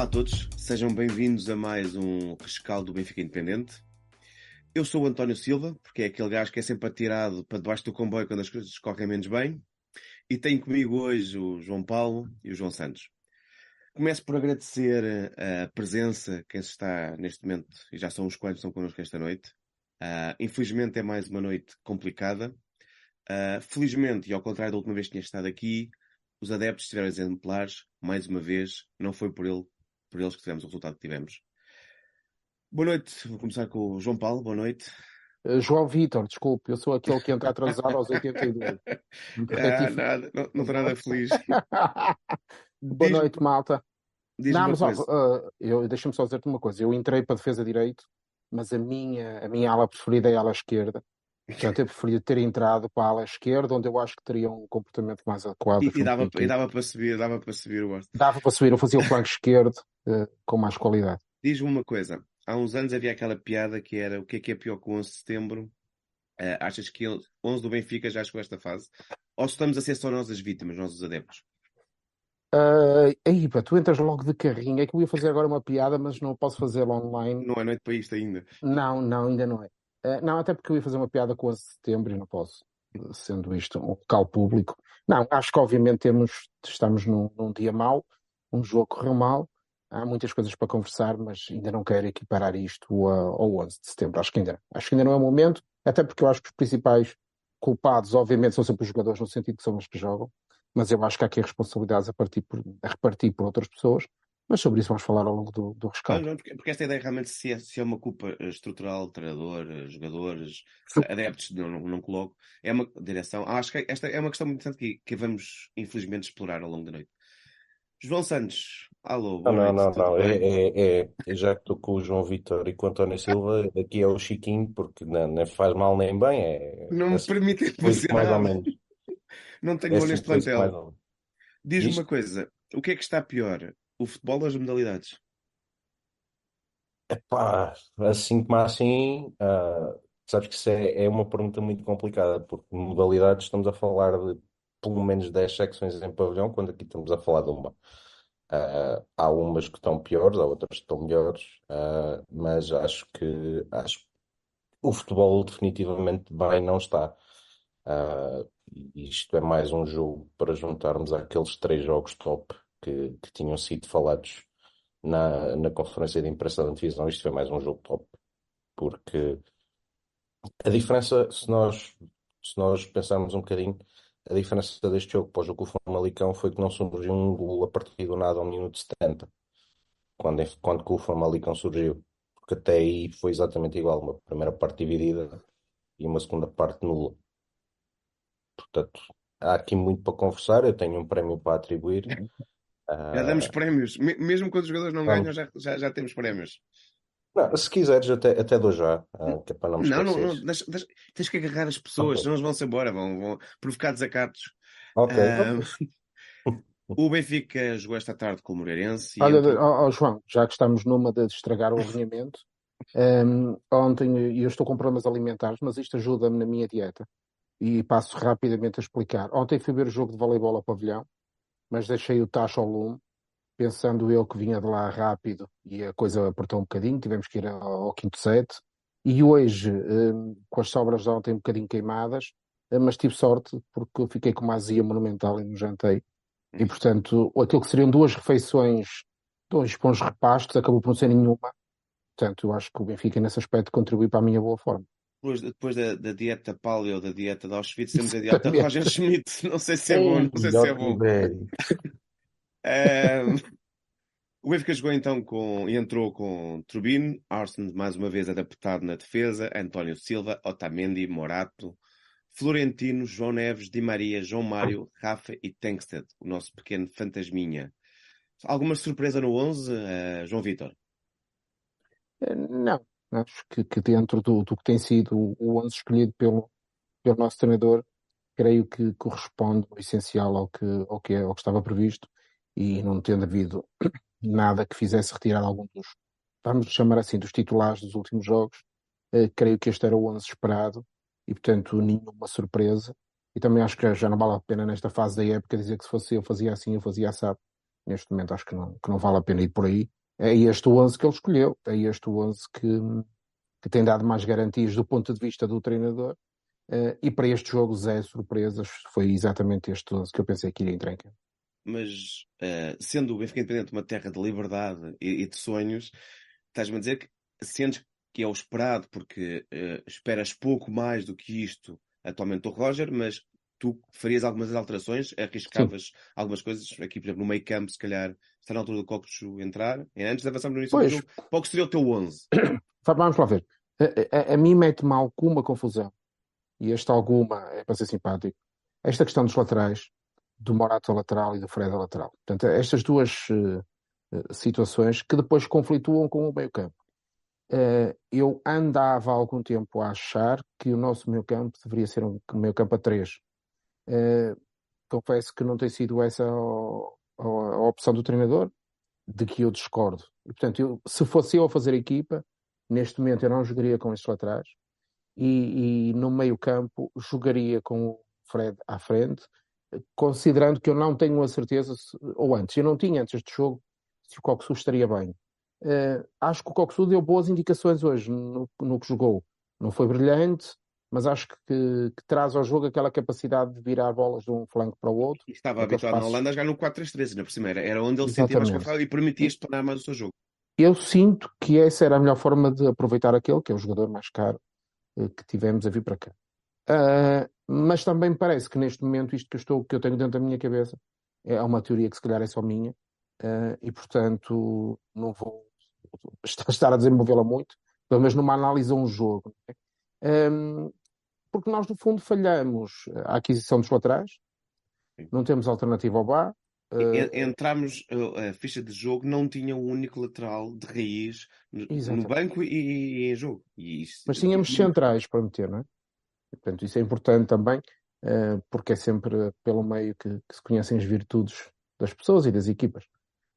Olá a todos, sejam bem-vindos a mais um rescaldo do Benfica Independente. Eu sou o António Silva, porque é aquele gajo que é sempre atirado para debaixo do comboio quando as coisas correm menos bem. E tenho comigo hoje o João Paulo e o João Santos. Começo por agradecer a presença, quem está neste momento, e já são uns quantos estão connosco esta noite. Uh, infelizmente é mais uma noite complicada. Uh, felizmente, e ao contrário da última vez que tinha estado aqui, os adeptos estiveram exemplares, mais uma vez, não foi por, ele, por eles que tivemos o resultado que tivemos. Boa noite, vou começar com o João Paulo, boa noite. Uh, João Vitor, desculpe, eu sou aquele que entra atrasado aos 82. ah, nada, não, não estou nada feliz. boa noite, malta. Não, mas uh, eu deixa-me só dizer-te uma coisa. Eu entrei para a defesa direito, mas a minha, a minha ala preferida é a ala esquerda. Portanto, eu preferia ter entrado para a ala esquerda, onde eu acho que teria um comportamento mais adequado. E, e, dava, e dava para subir, dava para subir o Dava para subir, eu fazia o flanco esquerdo uh, com mais qualidade. Diz-me uma coisa, há uns anos havia aquela piada que era o que é que é pior que o 11 de setembro? Uh, achas que 11 do Benfica já chegou a esta fase? Ou estamos a ser só nós as vítimas, nós os adeptos? Uh, aí, pá, tu entras logo de carrinho. É que eu ia fazer agora uma piada, mas não posso fazê-la online. Não é noite para isto ainda. Não, não, ainda não é. Uh, não, até porque eu ia fazer uma piada com 11 de setembro e não posso, sendo isto um local público. Não, acho que obviamente temos, estamos num, num dia mau, um jogo correu mal, há muitas coisas para conversar, mas ainda não quero equiparar isto ao 11 de setembro. Acho que ainda, acho que ainda não é o momento, até porque eu acho que os principais culpados, obviamente, são sempre os jogadores, no sentido que são os que jogam, mas eu acho que há aqui responsabilidades a, partir por, a repartir por outras pessoas. Mas sobre isso vamos falar ao longo do, do rescaldo. Não, não, porque, porque, esta ideia realmente se é, se é uma culpa estrutural, treinador, jogadores, adeptos, não, não, não, coloco, é uma direção. Ah, acho que esta é uma questão muito interessante que, que vamos, infelizmente, explorar ao longo da noite. João Santos, alô, boa não, noite. Não, não, não, é, é, é, já que estou com o João Vitor e com o António Silva, aqui é o Chiquinho, porque não, não faz mal nem bem. É, não me assim, permitem fazer mais ou menos. Não tenho é neste plantel. Diz-me uma coisa, o que é que está pior? O futebol as modalidades? Epá, assim como assim, uh, sabes que isso é, é uma pergunta muito complicada, porque modalidades estamos a falar de pelo menos 10 secções em pavilhão, quando aqui estamos a falar de uma. Uh, há umas que estão piores, há outras que estão melhores, uh, mas acho que acho o futebol definitivamente bem não está. Isto é mais um jogo para juntarmos àqueles três jogos top que, que tinham sido falados na, na conferência de imprensa da divisão. Isto foi mais um jogo top, porque a diferença, se nós, se nós pensarmos um bocadinho, a diferença deste jogo para o jogo com o Famalicão foi que não surgiu um gol a partir do nada ao minuto 70, quando, quando o Famalicão surgiu. Porque até aí foi exatamente igual, uma primeira parte dividida e uma segunda parte nula. Portanto, há aqui muito para conversar. Eu tenho um prémio para atribuir. Já damos ah, prémios. Mesmo quando os jogadores não ganham, já, já, já temos prémios. Não, se quiseres, até, até dou já, ah, que é para não Não, não, não deixa, deixa, tens que agarrar as pessoas, okay. senão eles vão-se embora, vão, vão provocar desacatos. Ok. Uh, o Benfica jogou esta tarde com o Moreirense. Olha, entra... oh, oh, João, já que estamos numa de estragar o alinhamento, um, ontem eu estou com problemas alimentares, mas isto ajuda-me na minha dieta e passo rapidamente a explicar. Ontem fui ver o jogo de voleibol ao pavilhão, mas deixei o tacho ao lume, pensando eu que vinha de lá rápido e a coisa apertou um bocadinho, tivemos que ir ao, quinto set. E hoje, hum, com as sobras de ontem um bocadinho queimadas, hum, mas tive sorte porque eu fiquei com uma azia monumental e não jantei. E portanto, aquilo que seriam duas refeições, dois bons repastos, acabou por não ser nenhuma. Portanto, eu acho que o Benfica nesse aspecto contribui para a minha boa forma depois, depois da, da dieta paleo, da dieta de Auschwitz, temos a dieta Roger Schmidt. Não sei se é bom, não sei se é bom. o Benfica jogou então com, e entrou com Trubin, Arsenal mais uma vez adaptado na defesa, António Silva, Otamendi, Morato, Florentino, João Neves, Di Maria, João Mário, Rafa e Tankstead, o nosso pequeno fantasminha. Alguma surpresa no 11, uh, João Vitor? Eh, não, Acho que, que dentro do, do, que tem sido o 11 escolhido pelo, pelo nosso treinador, creio que corresponde o essencial ao que, ao, que é, ao que estava previsto e não tendo havido nada que fizesse retirar algum dos, vamos chamar assim, dos titulares dos últimos jogos, eh, creio que este era o 11 esperado e, portanto, nenhuma surpresa. E também acho que já não vale a pena nesta fase da época dizer que se fosse eu fazia assim, eu fazia assado. Neste momento acho que não, que não vale a pena ir por aí. É este o 11 que ele escolheu, é este o 11 que, que tem dado mais garantias do ponto de vista do treinador. Uh, e para este jogo, zero surpresas, foi exatamente este 11 que eu pensei que iria entrar em campo. Mas, uh, sendo o Benfica Independente uma terra de liberdade e, e de sonhos, estás-me a dizer que sentes que é o esperado, porque uh, esperas pouco mais do que isto atualmente do Roger, mas tu farias algumas alterações, arriscavas Sim. algumas coisas, aqui, por exemplo, no meio campo, se calhar está na altura do Coxo entrar, antes de avançarmos no início pois. do jogo, qual seria o teu 11? Vamos lá ver. A, a, a mim mete-me alguma confusão, e esta alguma é para ser simpático, esta questão dos laterais, do Morato lateral e do Fred lateral. Portanto, estas duas uh, situações que depois conflituam com o meio campo. Uh, eu andava há algum tempo a achar que o nosso meio campo deveria ser um meio campo a três. Uh, confesso que não tem sido essa a, opção do treinador, de que eu discordo. E, portanto, eu, se fosse eu a fazer equipa, neste momento eu não jogaria com estes laterais e, e no meio campo jogaria com o Fred à frente, considerando que eu não tenho a certeza, se, ou antes, eu não tinha antes deste jogo, se o Coxu estaria bem. Uh, acho que o Coxu deu boas indicações hoje no, no que jogou. Não foi brilhante, mas acho que, que, que, traz ao jogo aquela capacidade de virar bolas de um flanco para o outro. E estava habituado passos... na Holanda a jogar no 4-3-3, na por era, era onde ele se sentia mais confortável e permitia tornar mais o seu jogo. Eu sinto que essa era a melhor forma de aproveitar aquele, que é o jogador mais caro uh, que tivemos a vir para cá. Uh, mas também parece que neste momento isto que eu, estou, que eu tenho dentro da minha cabeça é uma teoria que se calhar é só minha uh, e portanto não vou estar a desenvolvê-la muito, pelo menos numa análise a um jogo. Um, porque nós no fundo falhamos a aquisição dos laterais, não temos alternativa ao bar. Uh, Entramos, a ficha de jogo não tinha um único lateral de raiz no, no banco e, e, em jogo. E isso, Mas tínhamos centrais para meter, não é? Portanto, isso é importante também, uh, porque é sempre pelo meio que, que, se conhecem as virtudes das pessoas e das equipas.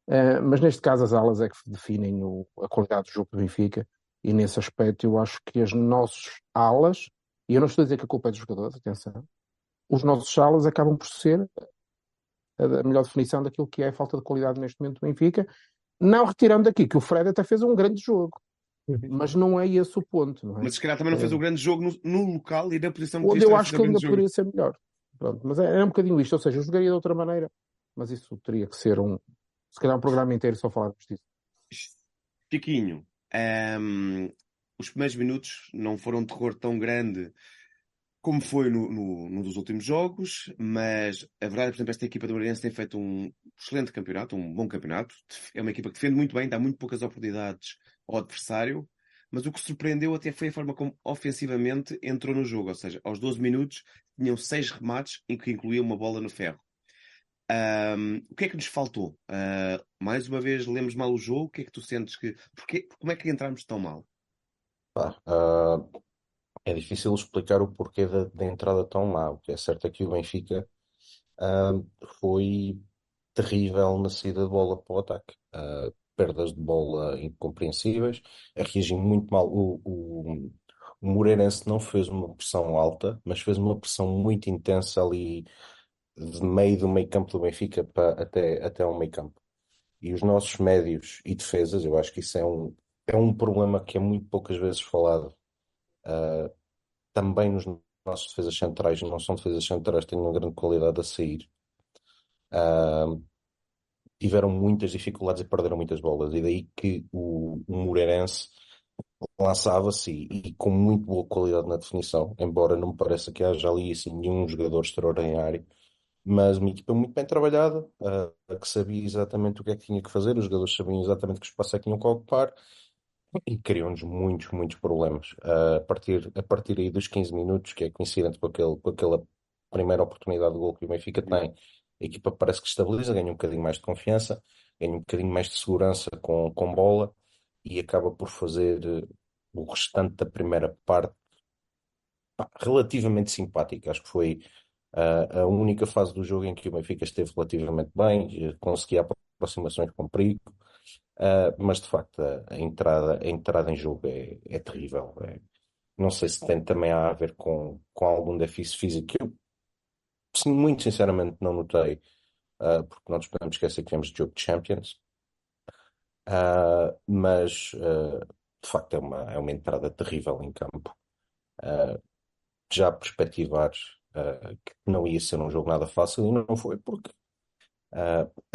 Uh, mas neste caso, as alas é que definem o, a qualidade do jogo do Benfica, e nesse aspecto, eu acho que as nossas alas, e eu não estou a dizer que a culpa é dos jogadores, atenção, os nossos alas acabam por ser a melhor definição daquilo que é a falta de qualidade neste momento do Benfica, não retirando daqui que o Fred até fez um grande jogo. Mas não é esse o ponto. Não é? Mas se calhar também não fez é. um grande jogo no, no local e na posição que Onde eu acho que ainda jogo. poderia ser melhor. Pronto, mas é, é, um bocadinho isto. Ou seja, eu jogaria de outra maneira, mas isso teria que ser um. Se calhar um programa inteiro só falarmos disso. Chiquinho, um, ehm, os primeiros minutos não foram um terror tão grande como foi no, no, dos últimos jogos, mas a verdade é por exemplo, esta equipa do Moreirense tem feito um excelente campeonato, um bom campeonato. É uma equipa que defende muito bem, dá muito poucas oportunidades ao adversário, mas o que surpreendeu até foi a forma como ofensivamente entrou no jogo, ou seja, aos 12 minutos tinham seis remates, em que incluía uma bola no ferro. Um, o que é que nos faltou? Uh, mais uma vez lemos mal o jogo? O que é que tu sentes que. Porquê, como é que entramos tão mal? Uh, é difícil explicar o porquê da, da, entrada tão má. O que é certo é que o Benfica uh, foi terrível na saída de bola para o ataque. Uh, perdas de bola incompreensíveis, a reagir muito mal. O, o, o Moreirense não fez uma pressão alta, mas fez uma pressão muito intensa ali de meio do meio campo do Benfica para, até, até o meio campo. E os nossos médios e defesas, eu acho que isso é um, é um problema que é muito poucas vezes falado. Uh, também nos nossos defesas centrais, não são defesas centrais, têm uma grande qualidade a sair. Uh, tiveram muitas dificuldades e perderam muitas bolas. E daí que o, o Moreirense lançava-se e, e, com muito boa qualidade na definição, embora não me pareça que haja ali assim, nenhum jogador extraordinário, mas uma equipa muito bem trabalhada, uh, que sabia exatamente o que é que tinha que fazer, os jogadores sabiam exatamente que espaço é que tinham que ocupar e criam-nos muitos, muitos problemas. Uh, a, partir, a partir aí dos 15 minutos, que é coincidente com, aquele, com aquela primeira oportunidade de gol que o Benfica tem, a equipa parece que estabiliza, ganha um bocadinho mais de confiança, ganha um bocadinho mais de segurança com, com bola e acaba por fazer eh, o restante da primeira parte pá, relativamente simpática. Acho que foi uh, a única fase do jogo em que o Benfica esteve relativamente bem, conseguia aproximações com perigo, uh, mas de facto a, entrada, a entrada em jogo é, é terrível. É, não sei se tem também a ver com, com algum déficit físico. Eu muito sinceramente não notei. uh, porque não nos podemos esquecer que temos jogo de Champions. Uh, mas de facto é uma, é uma entrada terrível em campo. já perspectivar que não ia ser um jogo nada fácil e não foi, porque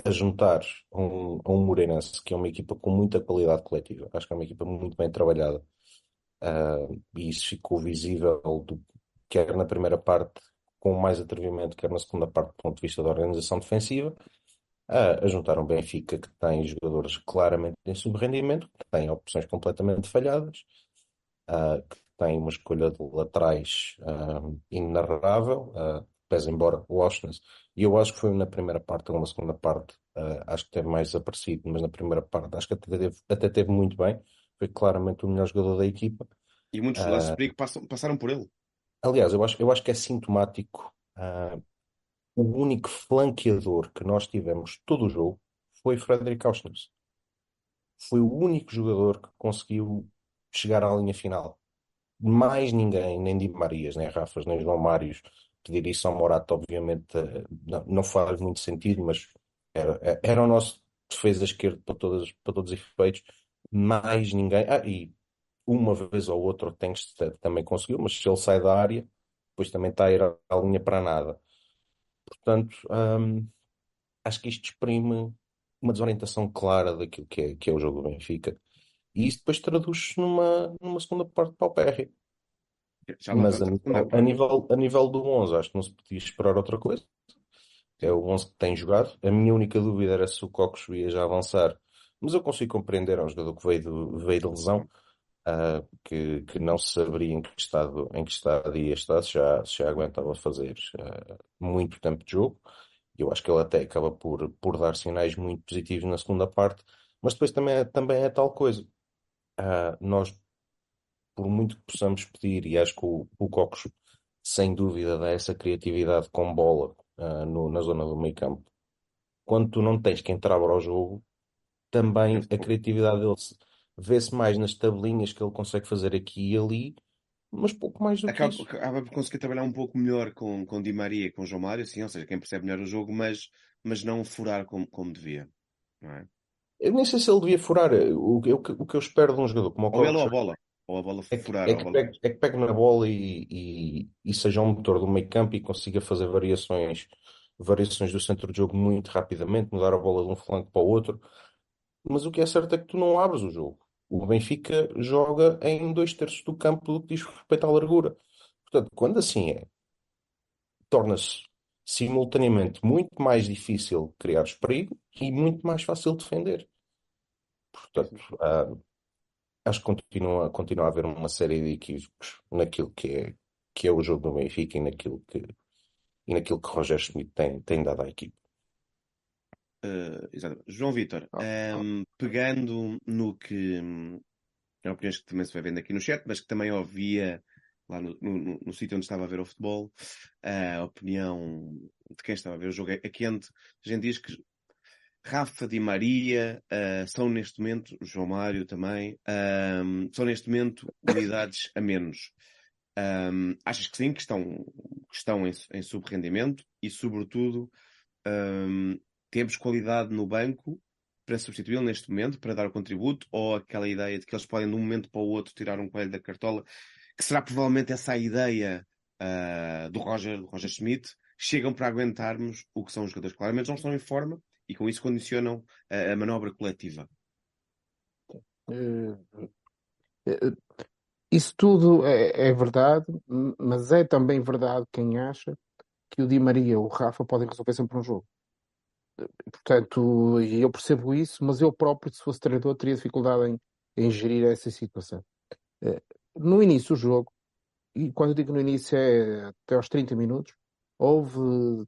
a juntar um, um Moreirense, que é uma equipa com muita qualidade coletiva, acho que é uma equipa muito bem trabalhada, e isso ficou visível do, quer na primeira parte com mais atrevimento, quer na segunda parte do ponto de vista da organização defensiva, a, a juntar um Benfica que tem jogadores claramente em subrendimento, que tem opções completamente falhadas, uh, que tem uma escolha de laterais uh, inenarrável, uh, pese embora o Oshness, e eu acho que foi na primeira parte ou na segunda parte, uh, acho que teve mais desaparecido, mas na primeira parte acho que até teve, até teve muito bem, foi claramente o melhor jogador da equipa. E muitos lances de perigo passaram por ele. Aliás, eu acho, eu acho que é sintomático. Uh, o único flanqueador que nós tivemos todo o jogo foi Frederic Auschwitz. Foi o único jogador que conseguiu chegar à linha final. Mais ninguém, nem Di Marias, nem Rafas, nem João Mários, pedir isso ao Morato, obviamente, eh, não, não faz muito sentido, mas era, era o nosso defesa esquerdo para, todas, para todos os efeitos. Mais ninguém. Ah, e uma vez ou outra o Tankstead também conseguiu, mas se ele sai da área, depois também está a ir à linha para nada. Portanto, hum, acho que isto exprime uma desorientação clara daquilo que é, que é o jogo do Benfica. E isso depois traduz-se numa, numa segunda parte paupérrima. Mas a, a, nível, a nível do 11, acho que não se podia esperar outra coisa. É o 11 que tem jogado. A minha única dúvida era se o Cocos ia já avançar. Mas eu consigo compreender, é um jogador que veio de, veio de lesão uh, que, que não saberia em que estado, em que estado ia estar, se já, se já aguentava fazer uh, muito tempo de jogo. Eu acho que ele até acaba por, por dar sinais muito positivos na segunda parte, mas depois também é, também é tal coisa. Uh, nós, por muito que possamos pedir, e acho que o, o Cocos, sem dúvida, dá essa criatividade com bola uh, no, na zona do meio campo. Quando tu não tens que entrar para o jogo, também a criatividade dele vê-se mais nas tabelinhas que ele consegue fazer aqui e ali, mas pouco mais do acaba, que isso. Acaba por conseguir trabalhar um pouco melhor com, com Di Maria e com João Mário, sim, ou seja, quem percebe melhor o jogo, mas, mas não furar como, como devia. Não é? Eu nem sei se ele devia furar. O, o, o que eu espero de um jogador como o Ou ele ou a bola. Ou a bola furar. É que, é que, pegue, é que pegue na bola e, e, e seja um motor do meio campo e consiga fazer variações, variações do centro de jogo muito rapidamente, mudar a bola de um flanco para o outro. Mas o que é certo é que tu não abres o jogo. O Benfica joga em dois terços do campo do que diz respeito à largura. Portanto, quando assim é, torna-se simultaneamente muito mais difícil criar perigo e muito mais fácil defender. Portanto, ah, acho que continua, continua a haver uma série de equívocos naquilo que é, que é o jogo do Benfica e naquilo que, e naquilo que Roger Schmidt tem, tem dado à equipe. Uh, João Vitor, oh, um, oh. pegando no que é opiniões que também se vai vendo aqui no chat, mas que também ouvia lá no, no, no sítio onde estava a ver o futebol, a opinião de quem estava a ver o jogo é, é quente. A gente diz que Rafa Di Maria uh, são neste momento, João Mário também, um, são neste momento unidades a menos. Um, achas que sim, que estão, que estão em, em subrendimento e, sobretudo, um, temos qualidade no banco para substituí-lo neste momento, para dar o contributo, ou aquela ideia de que eles podem de um momento para o outro tirar um coelho da cartola, que será provavelmente essa a ideia uh, do Roger, do Roger Schmidt, chegam para aguentarmos o que são os jogadores. Claramente não estão em forma e com isso condicionam a, a manobra coletiva. Uh, isso tudo é, é, verdade, mas é também verdade quem acha que o Di Maria ou o Rafa podem resolver sempre um jogo. Portanto, eu percebo isso, mas eu próprio, se fosse treinador, teria dificuldade em, em gerir essa situação. Eh, no início do jogo, e quando eu digo no início é até aos 30 minutos, houve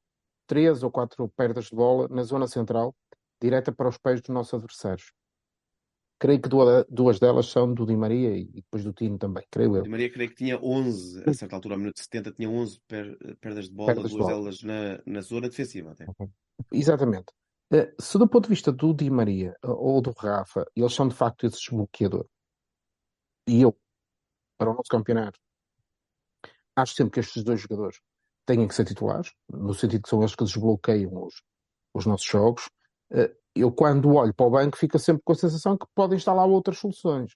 três ou quatro perdas de bola na zona central, direta para os pés dos nossos adversários. Creio que duas delas são do Di Maria e depois do Tino também, creio eu. Di Maria creio que tinha 11, a certa altura, ao minuto 70, tinha 11 per, perdas de bola, perdas duas de bola. delas na, na zona defensiva até. Uhum. Exatamente. Eh, se do ponto de vista do Di Maria eh, ou do Rafa, eles são de facto esse desbloqueador, e eu, para o nosso campeonato, acho sempre que estes dois jogadores têm que ser titulares, no sentido que são eles que desbloqueiam os, os nossos jogos, uh, eu quando olho para o banco fico sempre com a sensação que podem estar lá outras soluções.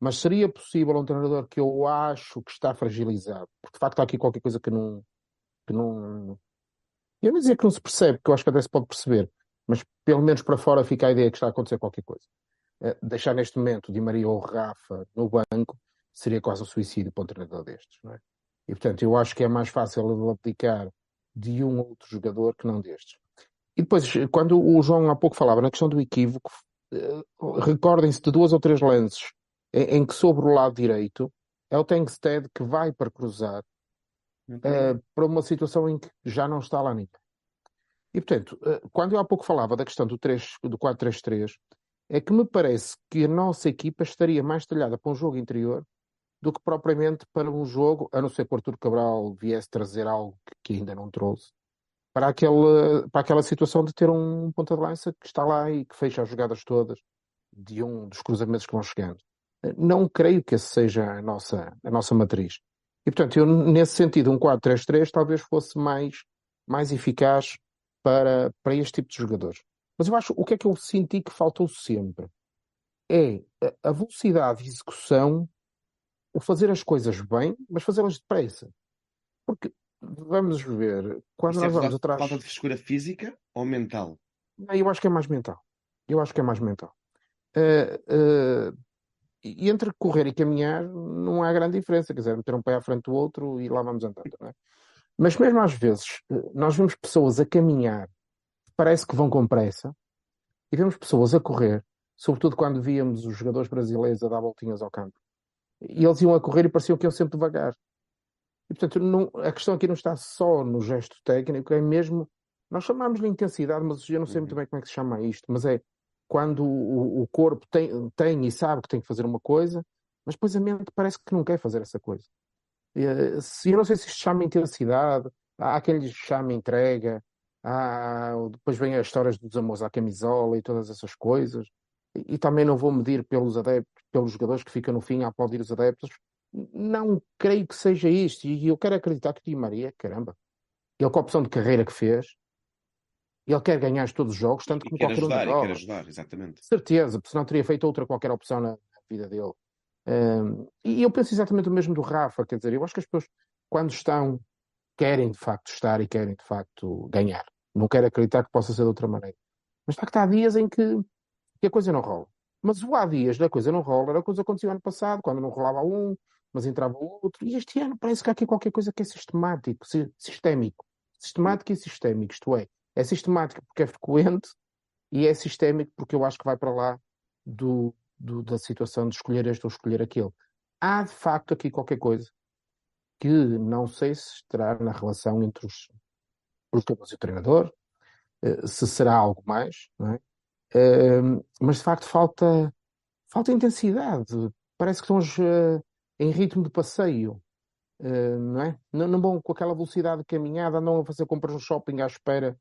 Mas seria possível um treinador que eu acho que está fragilizado, porque de facto há aqui qualquer coisa que não. Que não eu não dizia que não se percebe, que eu acho que até se pode perceber, mas pelo menos para fora fica a ideia que está a acontecer qualquer coisa. Uh, deixar neste momento Di Maria ou Rafa no banco seria quase um suicídio para um treinador destes, não é? E portanto eu acho que é mais fácil aplicar de um ou outro jogador que não destes. E depois, quando o João há pouco falava na questão do equívoco, uh, recordem-se de duas ou três lances em, que sobre o lado direito é o Tengsted que vai para cruzar uh, para uma situação em que já não está lá ninguém. E portanto, uh, quando eu há pouco falava da questão do, 3, do 4-3-3, é que me parece que a nossa equipa estaria mais talhada para um jogo interior do que propriamente para um jogo, a não ser que o Artur Cabral viesse trazer algo que, que ainda não trouxe, para, aquele, para aquela situação de ter um ponta de lança que está lá e que fecha as jogadas todas de um dos cruzamentos que vão chegando. Não creio que essa seja a nossa, a nossa matriz. E, portanto, eu, nesse sentido, um 4-3-3 talvez fosse mais, mais eficaz para, para este tipo de jogadores. Mas eu acho, o que é que eu senti que faltou sempre? É a velocidade de execução, o fazer as coisas bem, mas fazê-las depressa. Porque vamos ver, quando Isso é nós é vamos atrás. Falta de frescura física ou mental? Não, eu acho que é mais mental. Eu acho que é mais mental. Uh, uh, e entre correr e caminhar não há grande diferença, quer dizer, meter um pé à frente do outro e lá vamos andando, não é? Mas mesmo às vezes, eh, nós vemos pessoas a caminhar, parece que vão com pressa, e vemos pessoas a correr, sobretudo quando víamos os jogadores brasileiros a dar voltinhas ao campo. E eles iam a correr e pareciam que iam sempre devagar. E, portanto, não, a questão aqui não está só no gesto técnico, é mesmo. Nós chamamos-lhe intensidade, mas eu não sei muito uhum. bem como é que se chama isto, mas é quando o, o corpo tem, tem, e sabe que tem que fazer uma coisa, mas depois a mente parece que não quer fazer essa coisa. Se, eu não sei se isto chama intensidade, há quem lhe chama entrega, há, depois vem as histórias dos amores à camisola e todas essas coisas. E, também não vou medir pelos adeptos, pelos jogadores que ficam no fim a aplaudir os adeptos, não creio que seja isto. E eu quero acreditar que o Di Maria, caramba, ele com a opção de carreira que fez, ele quer ganhar todos os jogos, tanto como qualquer ajudar, um quer ajudar, exatamente. Certeza, porque senão teria feito outra qualquer opção na, vida dele. Um, e eu penso exatamente o mesmo do Rafa, quer dizer, eu acho que as pessoas, quando estão, querem de facto estar e querem de facto ganhar. Não quero acreditar que possa ser de outra maneira. Mas de facto há dias em que, que a coisa não rola. Mas o há dias da coisa não rola, era a coisa que aconteceu ano passado, quando não rolava um, mas entrava outro. E este ano parece que há aqui qualquer coisa que é sistemático, sistémico. Sistemático e sistémico, isto é, é sistemático porque é frequente e é sistémico porque eu acho que vai para lá do, do, da situação de escolher este ou escolher aquele. Há de facto aqui qualquer coisa que não sei se estará na relação entre os, os e o treinador, eh, se será algo mais, não é? Mas de facto falta, falta intensidade. Parece que estamos uh, em ritmo de passeio, uh, não é? Não, não vão com aquela velocidade de caminhada, andam a fazer compras no shopping à espera,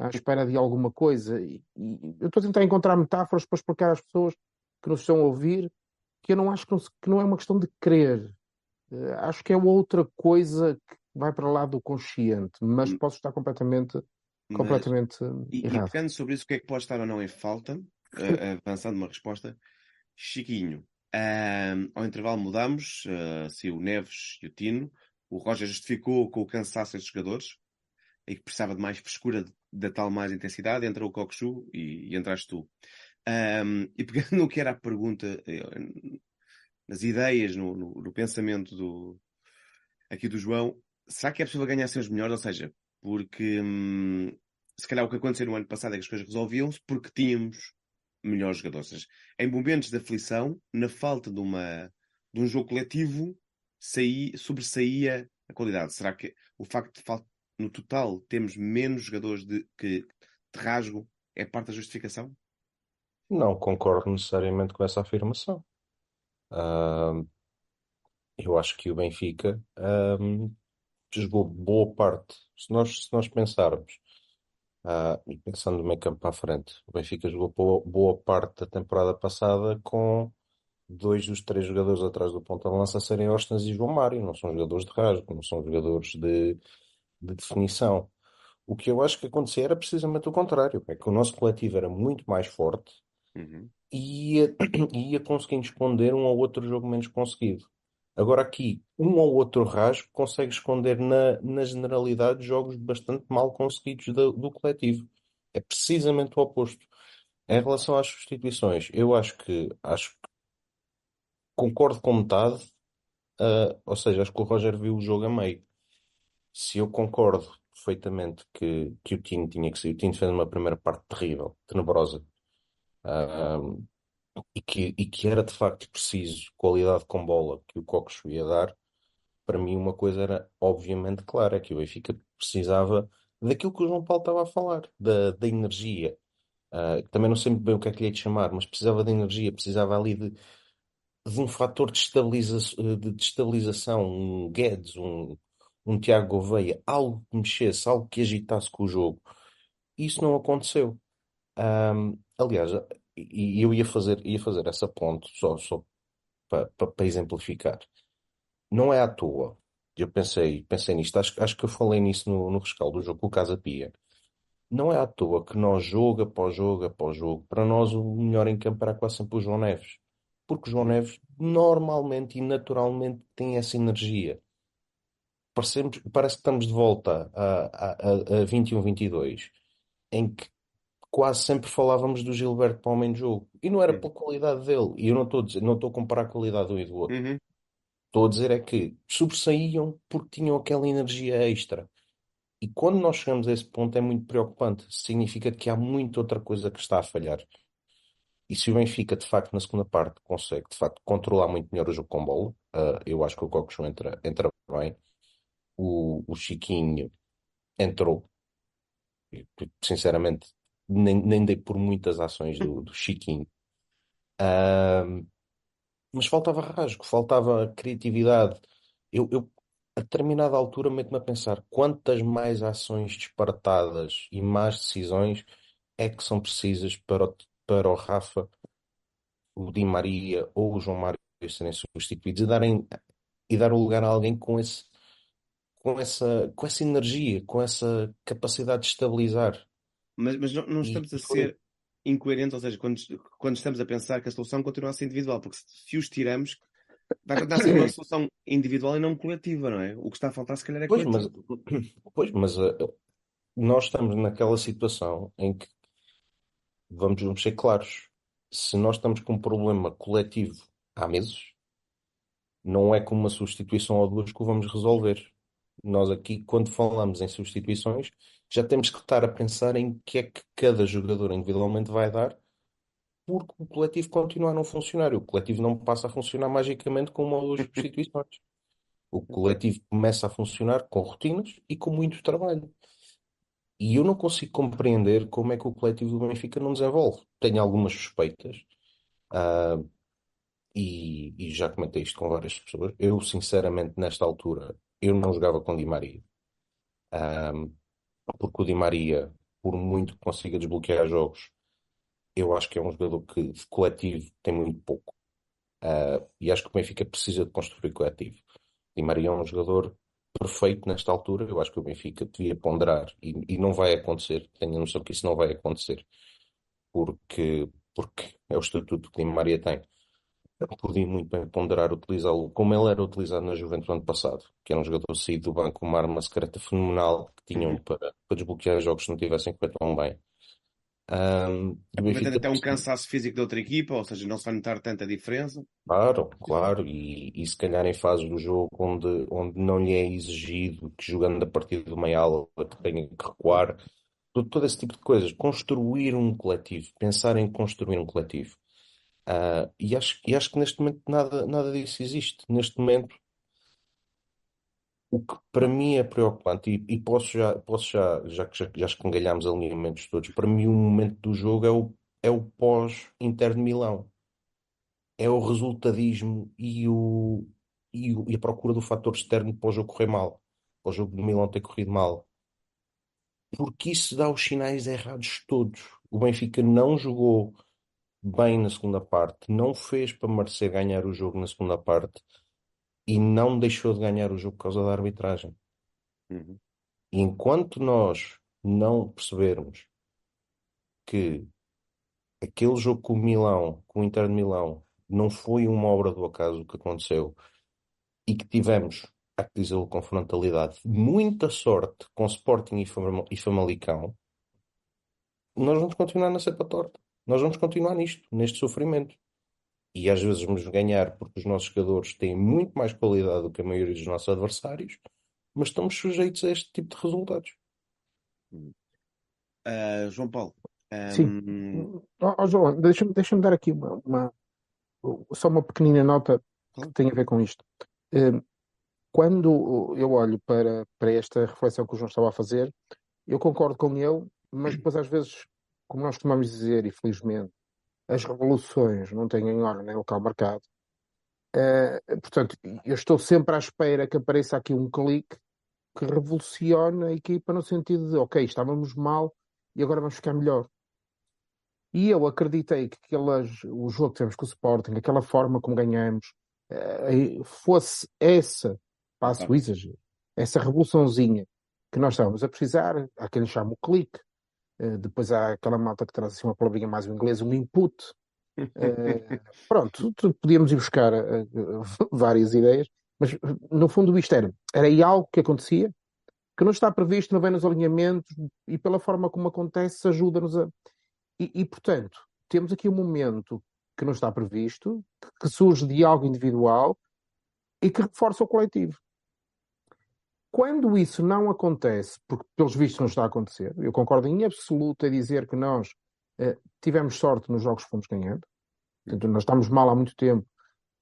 à espera de alguma coisa. E, e eu estou a tentar encontrar metáforas para explicar às pessoas que nos estão a ouvir que eu não acho que não, que não é uma questão de querer. Uh, acho que é outra coisa que vai para lá do consciente, mas hum. posso estar completamente mas, completamente e, errado. E pegando sobre isso, o que é que pode estar ou não em falta, uh, avançando uma resposta, Chiquinho, uh, ao intervalo mudamos, uh, se o Neves e o Tino, o Roger justificou com o cansaço dos jogadores e que precisava de mais frescura da tal mais intensidade, entra o Coxu e, e entraste tu. Um, e pegando no que era a pergunta, eh, nas ideias, no, no, no pensamento do, aqui do João, será que é possível ganhar sem os melhores? Ou seja, porque hum, se calhar o que aconteceu no ano passado é que as coisas resolviam-se porque tínhamos melhores jogadores. Seja, em momentos de aflição, na falta de, uma, de um jogo coletivo, saí, sobressaía a qualidade. Será que o facto de no total temos menos jogadores de, que de rasgo é parte da justificação? Não concordo necessariamente com essa afirmação. Uh, eu acho que o Benfica jogou boa parte. Se nós, se nós pensarmos, uh, e pensando no meio campo para a frente, o Benfica jogou boa, boa parte da temporada passada com dois dos três jogadores atrás do ponta de lança serem Ostens e João Mário. Não são jogadores de rasgo, não são jogadores de, de definição. O que eu acho que acontecia era precisamente o contrário, é que o nosso coletivo era muito mais forte Uhum. e ia, ia conseguindo esconder um ou outro jogo menos conseguido. Agora aqui, um ou outro rasgo consegue esconder na, na generalidade jogos bastante mal conseguidos do, do coletivo. É precisamente o oposto. Em relação às substituições, eu acho que acho que concordo com metade, ah, ou seja, acho que o Roger viu o jogo a meio. Se eu concordo perfeitamente que, que o Tino tinha que sair, o Tino fez uma primeira parte terrível, tenebrosa, ah, e que, e que era de facto preciso qualidade com bola que o Cocos ia dar, para mim uma coisa era obviamente clara, que o Benfica precisava daquilo que o João Paulo estava a falar, da, da energia. Ah, também não sei muito bem o que é que lhe de chamar, mas precisava de energia, precisava ali de, de um fator de, estabiliza de destabilização, um Guedes, um, um Tiago Gouveia, algo que mexesse, algo que agitasse com o jogo. Isso não aconteceu. Ahm, aliás, e eu ia fazer, ia fazer essa ponte só, só para exemplificar. Não é à toa. Eu pensei, pensei nisto, acho, acho que eu falei nisso no, no rescaldo do jogo com o Casa Pia. Não é à toa que nós, jogo após jogo após jogo, para nós o melhor em campo era quase sempre o João Neves. Porque o João Neves normalmente e naturalmente tem essa energia. Parece que estamos de volta a, a, a 21, 22, em que quase sempre falávamos do Gilberto para o homem de jogo. E não era Uhum. pela qualidade dele. E eu não estou a dizer, não estou a comparar a qualidade de um e do outro. Uhum. Estou a dizer é que sobressaíam porque tinham aquela energia extra. E quando nós chegamos a esse ponto é muito preocupante. Significa que há muita outra coisa que está a falhar. E se o Benfica, de facto, na segunda parte, consegue, de facto, controlar muito melhor o jogo com bola, ah, eu acho que o Cocos entra, entra bem. O, o Chiquinho entrou. Sinceramente, nem, nem dei por muitas ações do, do Chiquinho. Ah, mas faltava rasgo, faltava criatividade. Eu, eu, a determinada altura, meto-me a pensar quantas mais ações disparatadas e más decisões é que são precisas para o, para o Rafa, o Di Maria ou o João Mário serem substituídos e darem e dar o lugar a alguém com esse, com essa, com essa energia, com essa capacidade de estabilizar. Mas, mas não, não estamos a ser incoerentes, ou seja, quando, quando estamos a pensar que a solução continua a ser individual, porque se, os tiramos, vai continuar a ser uma solução individual e não coletiva, não é? O que está a faltar, se calhar, é Pois, mas, coletivo. pois, mas ah, nós estamos naquela situação em que vamos, vamos ser claros. Se nós estamos com um problema coletivo há meses, não é com uma substituição ou duas que o vamos resolver. Nós aqui, quando falamos em substituições, já temos que estar a pensar em que é que cada jogador individualmente vai dar, porque o coletivo continua a não funcionar. O coletivo não passa a funcionar magicamente com uma ou duas substituições. O coletivo começa a funcionar com rotinas e com muito trabalho. E eu não consigo compreender como é que o coletivo do Benfica não desenvolve. Tenho algumas suspeitas, ah, e, e já comentei isto com várias pessoas. Eu, sinceramente, nesta altura, eu não jogava com Di Maria. Ah, porque o Di Maria, por muito que consiga desbloquear jogos, eu acho que é um jogador que de coletivo tem muito pouco. Ah, e acho que o Benfica precisa de construir coletivo. Di Maria é um jogador perfeito nesta altura. Eu acho que o Benfica devia ponderar e, e não vai acontecer. Tenho a noção que isso não vai acontecer porque, porque é o estatuto que Di Maria tem. Podia muito bem ponderar utilizá-lo como ele era utilizado na Juventus ano passado, que era um jogador saído do banco, uma arma secreta fenomenal que tinham Uhum. para, para desbloquear jogos que não tivessem corrido tão bem. Aproveitando Benfica até um cansaço físico da outra equipa, ou seja, não se vai notar tanta diferença. Claro, claro, e, e se calhar em fases do jogo onde, onde não lhe é exigido que jogando a partir de uma ala que tenha que recuar, todo, todo esse tipo de coisas. Construir um coletivo, pensar em construir um coletivo. Ah, e acho, e acho que neste momento nada, nada disso existe. Neste momento, o que para mim é preocupante, e, e posso já, posso já, já que já, já escangalhámos alinhamentos todos, para mim o momento do jogo é o, é o pós-Inter de Milão. é o resultadismo e, o, e, o- e a procura do fator externo para o jogo correr mal, para o jogo do Milão ter corrido mal. Porque isso dá os sinais errados todos. O Benfica não jogou bem na segunda parte, não fez para merecer ganhar o jogo na segunda parte e não deixou de ganhar o jogo por causa da arbitragem. Uhum. E enquanto nós não percebermos que aquele jogo com o Milão, com o Inter de Milão, não foi uma obra do acaso o que aconteceu e que tivemos, há que dizer com frontalidade, muita sorte com Sporting e Famalicão, nós vamos continuar na cepa torta. Nós vamos continuar nisto, neste sofrimento. E às vezes vamos ganhar porque os nossos jogadores têm muito mais qualidade do que a maioria dos nossos adversários, mas estamos sujeitos a este tipo de resultados. Uh, João Paulo. Um... Sim. Oh, João, deixa-me deixa dar aqui uma, uma, só uma pequenina nota que tem a ver com isto. Um, quando eu olho para, para esta reflexão que o João estava a fazer, eu concordo com ele, mas depois às vezes, como nós costumamos dizer, e felizmente, as revoluções não têm hora nem local marcado. Uh, portanto, eu estou sempre à espera que apareça aqui um clique que revolucione a equipa no sentido de, ok, estávamos mal e agora vamos ficar melhor. E eu acreditei que aquelas, o jogo que tivemos com o Sporting, aquela forma como ganhamos, uh, fosse essa, passo o exagero, essa revoluçãozinha que nós estávamos a precisar, há quem chama o clique, uh, depois há aquela malta que traz assim uma palavrinha mais em inglês, um input. Uh, pronto, podíamos ir buscar várias ideias, mas no fundo isto era, era aí algo que acontecia, que não está previsto, não vem nos alinhamentos e pela forma como acontece ajuda-nos a, e, e, portanto, temos aqui um momento que não está previsto, que, que surge de algo individual e que reforça o coletivo. Quando isso não acontece, porque pelos vistos não está a acontecer, eu concordo em absoluto a dizer que nós eh, tivemos sorte nos jogos que fomos ganhando. Portanto, nós estamos mal há muito tempo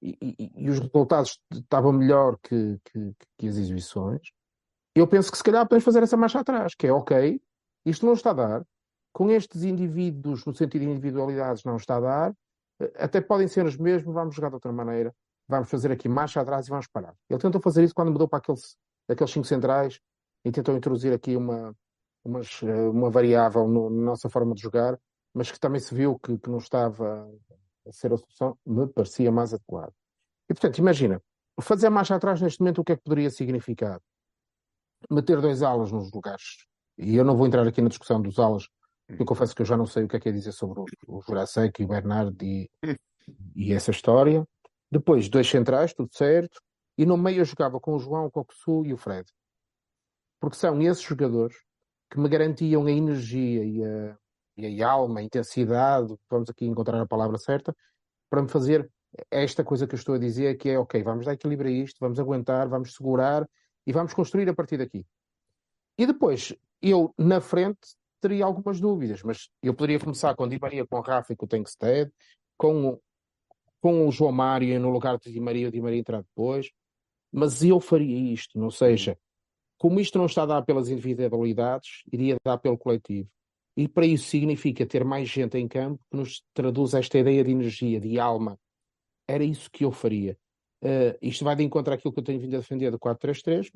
e, e, e os resultados estavam melhor que, que, que, as exibições. Eu penso que se calhar podemos fazer essa marcha atrás, que é ok, isto não está a dar, com estes indivíduos, no sentido de individualidades, não está a dar, eh, até podem ser os mesmos, vamos jogar de outra maneira, vamos fazer aqui marcha atrás e vamos parar. Ele tentou fazer isso quando mudou para aqueles, aqueles cinco centrais e tentou introduzir aqui uma, umas, eh, uma variável no, na nossa forma de jogar, mas que também se viu que, que não estava a ser a solução, me parecia mais adequado. E portanto, imagina, fazer marcha atrás neste momento, o que é que poderia significar? Meter dois alas nos lugares. E eu não vou entrar aqui na discussão dos alas, eu confesso que eu já não sei o que é que é dizer sobre o, o Jurassic e o Bernard e, e essa história. Depois, dois centrais, tudo certo. E no meio eu jogava com o João, o Cocosu e o Fred. Porque são esses jogadores que me garantiam a energia e a, e a alma, a intensidade, vamos aqui encontrar a palavra certa, para me fazer esta coisa que eu estou a dizer, que é ok, vamos dar equilíbrio a isto, vamos aguentar, vamos segurar e vamos construir a partir daqui. E depois, eu na frente teria algumas dúvidas, mas eu poderia começar com Di Maria, com Rafa e com o Tankstead, com, com o João Mário no lugar de Di Maria, o Di Maria entrar depois, mas eu faria isto, não seja, como isto não está a dar pelas individualidades, iria dar pelo coletivo. E para isso significa ter mais gente em campo que nos traduz esta ideia de energia, de alma. Era isso que eu faria. Uh, isto vai de encontro àquilo que eu tenho vindo a defender do 4-3-3,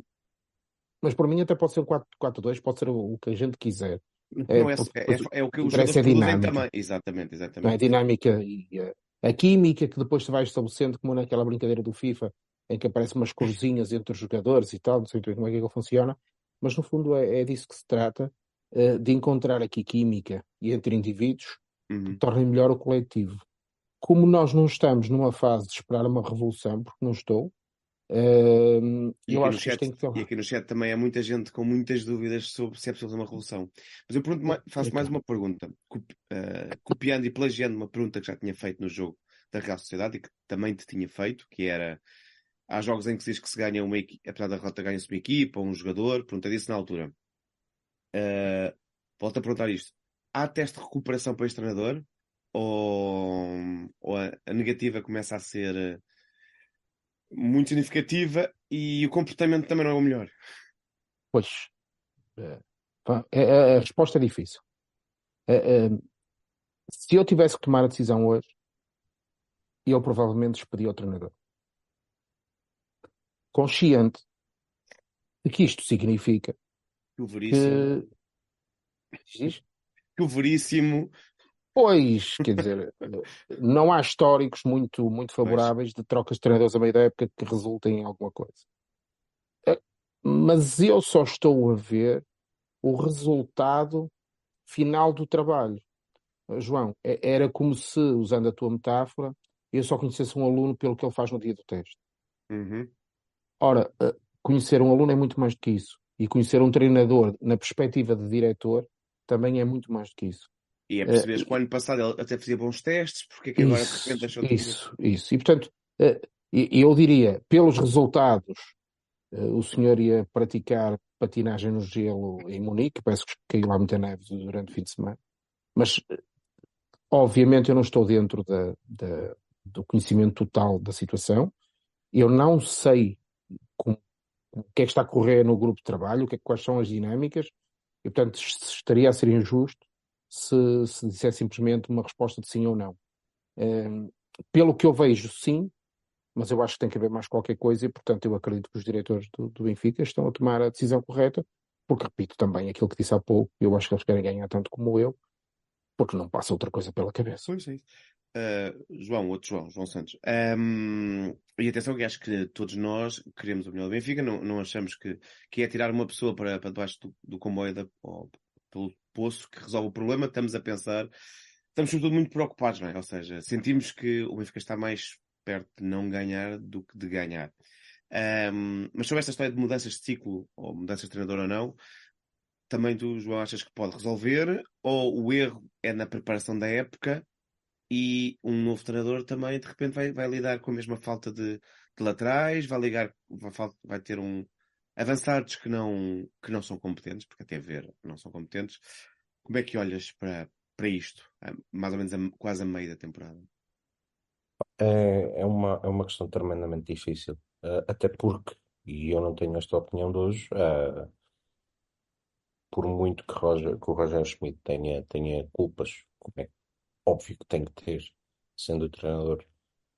mas por mim até pode ser um 4-4-2, pode ser o, que a gente quiser. É, não é, é, é, é o que os jogadores produzem também. Exatamente, exatamente. A dinâmica e a, a, química que depois se vai estabelecendo, como naquela brincadeira do FIFA, em que aparecem umas corzinhas entre os jogadores e tal, não sei como é que ele funciona, mas no fundo é, é disso que se trata, uh, de encontrar aqui química e entre indivíduos uhum. que tornem melhor o coletivo. Como nós não estamos numa fase de esperar uma revolução, porque não estou, Uh, eu acho chat, que tem que. E aqui no chat também há muita gente com muitas dúvidas sobre se é possível uma revolução. Mas eu pergunto, faço mais uma pergunta, uh, copiando e plagiando uma pergunta que já tinha feito no jogo da Real Sociedade e que também te tinha feito, que era há jogos em que se diz que se ganha uma equipe, apesar da derrota ganha-se uma equipa ou um jogador, perguntei isso na altura. Uh, volto a perguntar isto. Há teste de recuperação para este treinador? Ou, ou a, a negativa começa a ser muito significativa e o comportamento também não é o melhor. Pois. É, é, a resposta é difícil. É, se eu tivesse que tomar a decisão hoje, eu provavelmente despedia o treinador. Consciente de que isto significa que o veríssimo, que... que o veríssimo Pois, quer dizer, não há históricos muito, muito favoráveis de trocas de treinadores a meio da época que resultem em alguma coisa. É, mas eu só estou a ver o resultado final do trabalho. João, é, era como se, usando a tua metáfora, eu só conhecesse um aluno pelo que ele faz no dia do teste. Uhum. Ora, eh, conhecer um aluno é muito mais do que isso. E conhecer um treinador na perspectiva de diretor também é muito mais do que isso. E é perceber uh, que o ano passado ele até fazia bons testes, porque é que agora de repente deixou de Isso, isso. E portanto, uh, eu diria, pelos resultados, o senhor ia praticar patinagem no gelo em Munique, parece que caiu lá muita neve durante o fim de semana. Mas, obviamente, eu não estou dentro da, da, do conhecimento total da situação. Eu não sei como, o que é que está a correr no grupo de trabalho, o que é, quais são as dinâmicas, e portanto estaria a ser injusto se, se disser simplesmente uma resposta de sim ou não. Um, pelo que eu vejo, sim, mas eu acho que tem que haver mais qualquer coisa e, portanto, eu acredito que os diretores do, do Benfica estão a tomar a decisão correta, porque, repito também aquilo que disse há pouco, eu acho que eles querem ganhar tanto como eu, porque não passa outra coisa pela cabeça. Pois é. Uh, João, outro João, João Santos. Um, e atenção que acho que todos nós queremos o melhor do Benfica, não, não achamos que, que é tirar uma pessoa para, para debaixo do, do comboio da, ou pelo poço que resolve o problema, estamos a pensar, estamos sobretudo muito preocupados, não é? Ou seja, sentimos que o Benfica está mais perto de não ganhar do que de ganhar. Um, mas sobre esta história de mudanças de ciclo, ou mudanças de treinador ou não, também tu, João, achas que pode resolver? Ou o erro é na preparação da época e um novo treinador também de repente vai, vai lidar com a mesma falta de, de laterais, vai ligar, vai, vai, ter um avançados que não, que não são competentes, porque até ver não são competentes. Como é que olhas para, para isto? Mais ou menos a, quase a meio da temporada. É, é, uma, é uma questão tremendamente difícil. Uh, até porque, e eu não tenho esta opinião de hoje, uh, por muito que, Roger, que o Roger Schmidt tenha, tenha culpas, como é óbvio que tem que ter, sendo o treinador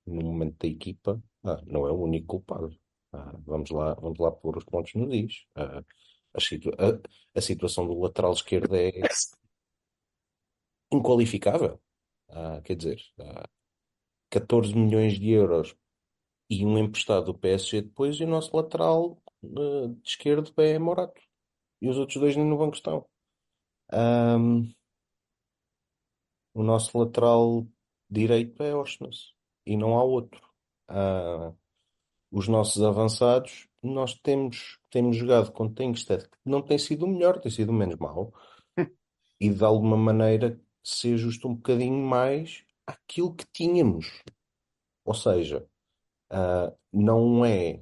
no momento da equipa, ah, não é o único culpado. Ah, vamos lá, vamos lá pôr os pontos no is. Ah, a, situa a, a, situação do lateral esquerdo é inqualificável. Ah, quer dizer, 14 milhões de euros e um emprestado do PSG depois e o nosso lateral de esquerdo é Morato. E os outros dois nem no banco estão. Um, o nosso lateral direito é Oshness e não há outro. Uh, os nossos avançados, nós temos, temos jogado com Tengsted, que não tem sido o melhor, tem sido o menos mau, e de alguma maneira se ajusta um bocadinho mais àquilo que tínhamos. Ou seja, uh, não é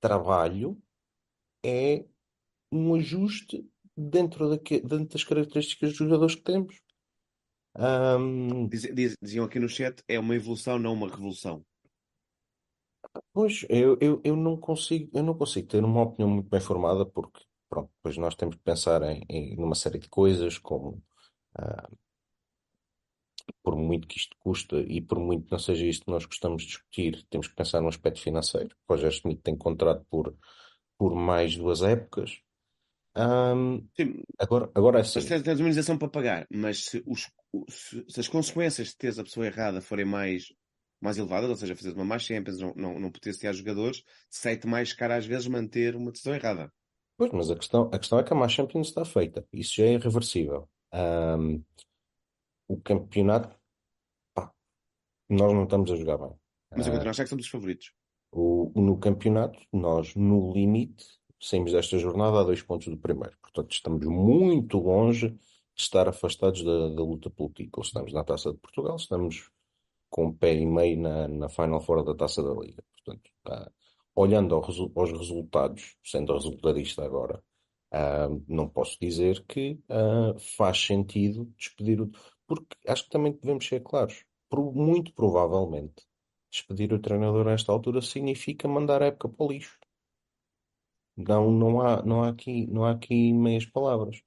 trabalho, é um ajuste dentro, daqui, dentro das características dos jogadores que temos. Um... Diz, diziam aqui no chat, é uma evolução, não uma revolução. Pois, eu, eu, eu não consigo, eu não consigo ter uma opinião muito bem formada porque, pronto, depois nós temos que pensar em, em numa série de coisas como ah, por muito que isto custa e por muito que não seja isto que nós gostamos de discutir, temos que pensar no aspecto financeiro. O Roger Schmidt tem contrato por, por mais duas épocas. Sim, agora, agora é assim. tens uma indenização para pagar, mas se, os, se, se as consequências de teres a pessoa errada forem mais, mais elevadas, ou seja, fazeres uma má Champions, não, não, não potenciar jogadores, sai-te mais caro às vezes manter uma decisão errada. Pois, mas a questão, a questão é que a má Champions está feita. Isso já é irreversível. Um, o campeonato, pá, nós não estamos a jogar bem. Mas eu continuo a achar que somos os favoritos. O, no campeonato, nós, no limite, saímos desta jornada a dois pontos do primeiro. Portanto, estamos muito longe de estar afastados da, da luta pelo título. Estamos na Taça de Portugal, estamos com um pé e meio na, na Final Four da Taça da Liga. Portanto, uh, olhando ao, aos resultados, sendo resultadista agora, uh, não posso dizer que uh, faz sentido despedir o. Porque acho que também devemos ser claros. Por, muito provavelmente, despedir o treinador nesta altura significa mandar a época para o lixo. Não, não há, não há aqui, não há aqui meias palavras.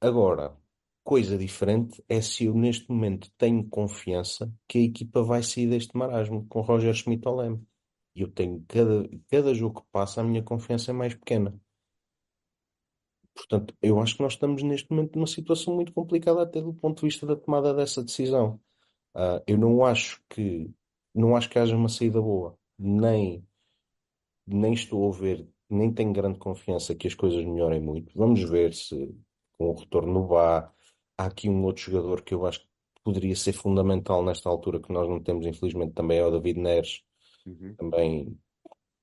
Agora, coisa diferente é se eu neste momento tenho confiança que a equipa vai sair deste marasmo com Roger Schmidt ao leme. E eu tenho cada, cada jogo que passa a minha confiança é mais pequena. Portanto, eu acho que nós estamos neste momento numa situação muito complicada até do ponto de vista da tomada dessa decisão. Uh, eu não acho que não acho que haja uma saída boa, nem nem estou a ver nem tenho grande confiança que as coisas melhorem muito. Vamos ver se, com o retorno no Bá. Há aqui um outro jogador que eu acho que poderia ser fundamental nesta altura, que nós não temos, infelizmente, também é o David Neres. Uhum. Também,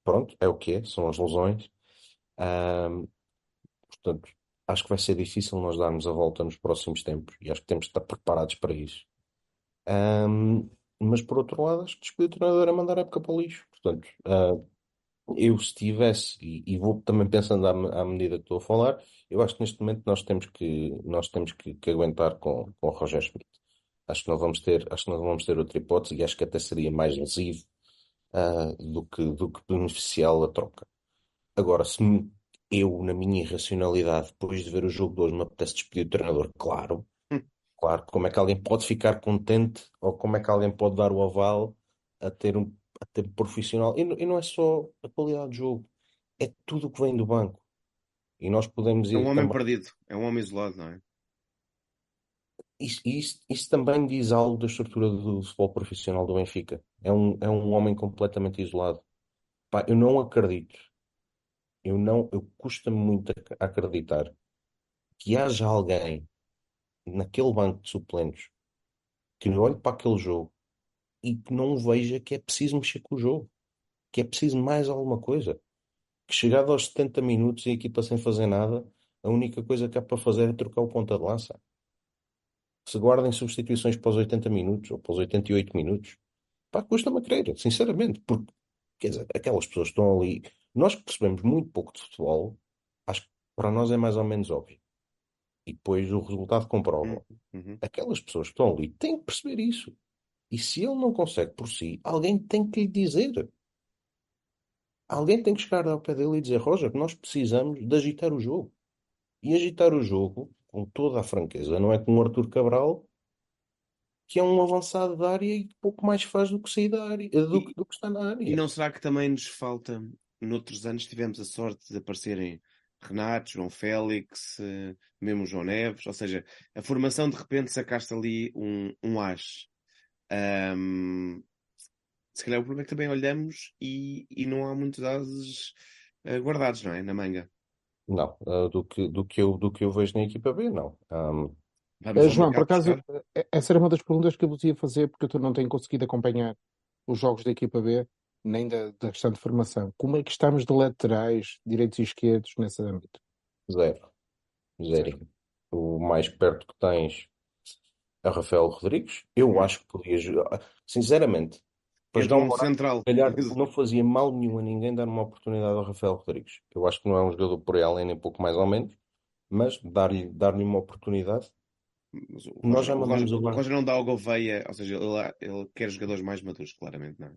pronto, é o que é, são as lesões. Ahm, portanto, acho que vai ser difícil nós darmos a volta nos próximos tempos e acho que temos de estar preparados para isso. Ahm, mas por outro lado, acho que despedir o treinador é mandar a época para o lixo. Portanto, ah, eu se tivesse, e, e vou também pensando à, à medida que estou a falar, eu acho que neste momento nós temos que, nós temos que, que aguentar com, com o Roger Schmidt. Acho que não vamos ter, acho que não vamos ter outra hipótese e acho que até seria mais lesivo, ah, do que, do que beneficiá-lo a troca. Agora, se me- eu, na minha irracionalidade, depois de ver o jogo de hoje, me apetece despedir o treinador, claro, Hum. claro, como é que alguém pode ficar contente ou como é que alguém pode dar o aval a ter um, um profissional? E, não- e não é só a qualidade do jogo, é tudo o que vem do banco. E nós podemos É um ir homem também. perdido, é um homem isolado, não é? Isso, isso, isso também diz algo da estrutura do futebol profissional do Benfica. É um, é um homem completamente isolado. Pá, eu não acredito, eu não, eu custa-me muito ac- acreditar que haja alguém naquele banco de suplentes que olhe para aquele jogo e que não veja que é preciso mexer com o jogo, que é preciso mais alguma coisa. Que chegado aos 70 minutos e a equipa sem fazer nada, a única coisa que há para fazer é trocar o ponta de lança. Se guardem substituições para os 80 minutos ou para os 88 minutos, pá, custa-me a crer, sinceramente, porque, quer dizer, aquelas pessoas que estão ali, nós que percebemos muito pouco de futebol, acho que para nós é mais ou menos óbvio. E depois o resultado comprova. Hum, uhum. Aquelas pessoas que estão ali têm que perceber isso. E se ele não consegue por si, alguém tem que lhe dizer. Alguém tem que chegar ao pé dele e dizer, Roger, nós precisamos de agitar o jogo. E agitar o jogo, com toda a franqueza, não é com o Arthur Cabral, que é um avançado da área e pouco mais faz do que sair da área, do, E- que- do que está na E área. não será que também nos falta, noutros anos tivemos a sorte de aparecerem Renato, João Félix, eh, mesmo João Neves, ou seja, a formação de repente sacaste ali um, um as. Ahm, se calhar o problema é que também olhamos e, e não há muitos ases eh, guardados, não é? Na manga. Não, ah, do que, do que eu, do que eu vejo na equipa B, não. Vamos Eh, João, por acaso, buscar. eh, essa era uma das perguntas que eu vos ia fazer, porque eu não tenho conseguido acompanhar os jogos da equipa B, nem da, da restante formação. Como é que estamos de laterais, direitos e esquerdos, nesse âmbito? zero. Zero. O mais perto que tens é o Rafael Rodrigues. Eu Hum. acho que podia jogar. Sinceramente, para jogar Então, um um horário, central. calhar não fazia mal nenhum a ninguém dar uma oportunidade ao Rafael Rodrigues. Eu acho que não é um jogador por aí além, nem pouco mais ou menos, mas dar-lhe dar-lhe uma oportunidade. Mas o Nós já o mandamos o o banco. Roger não dá ao Gouveia, ou seja, ele, ele quer jogadores mais maduros, claramente, não é?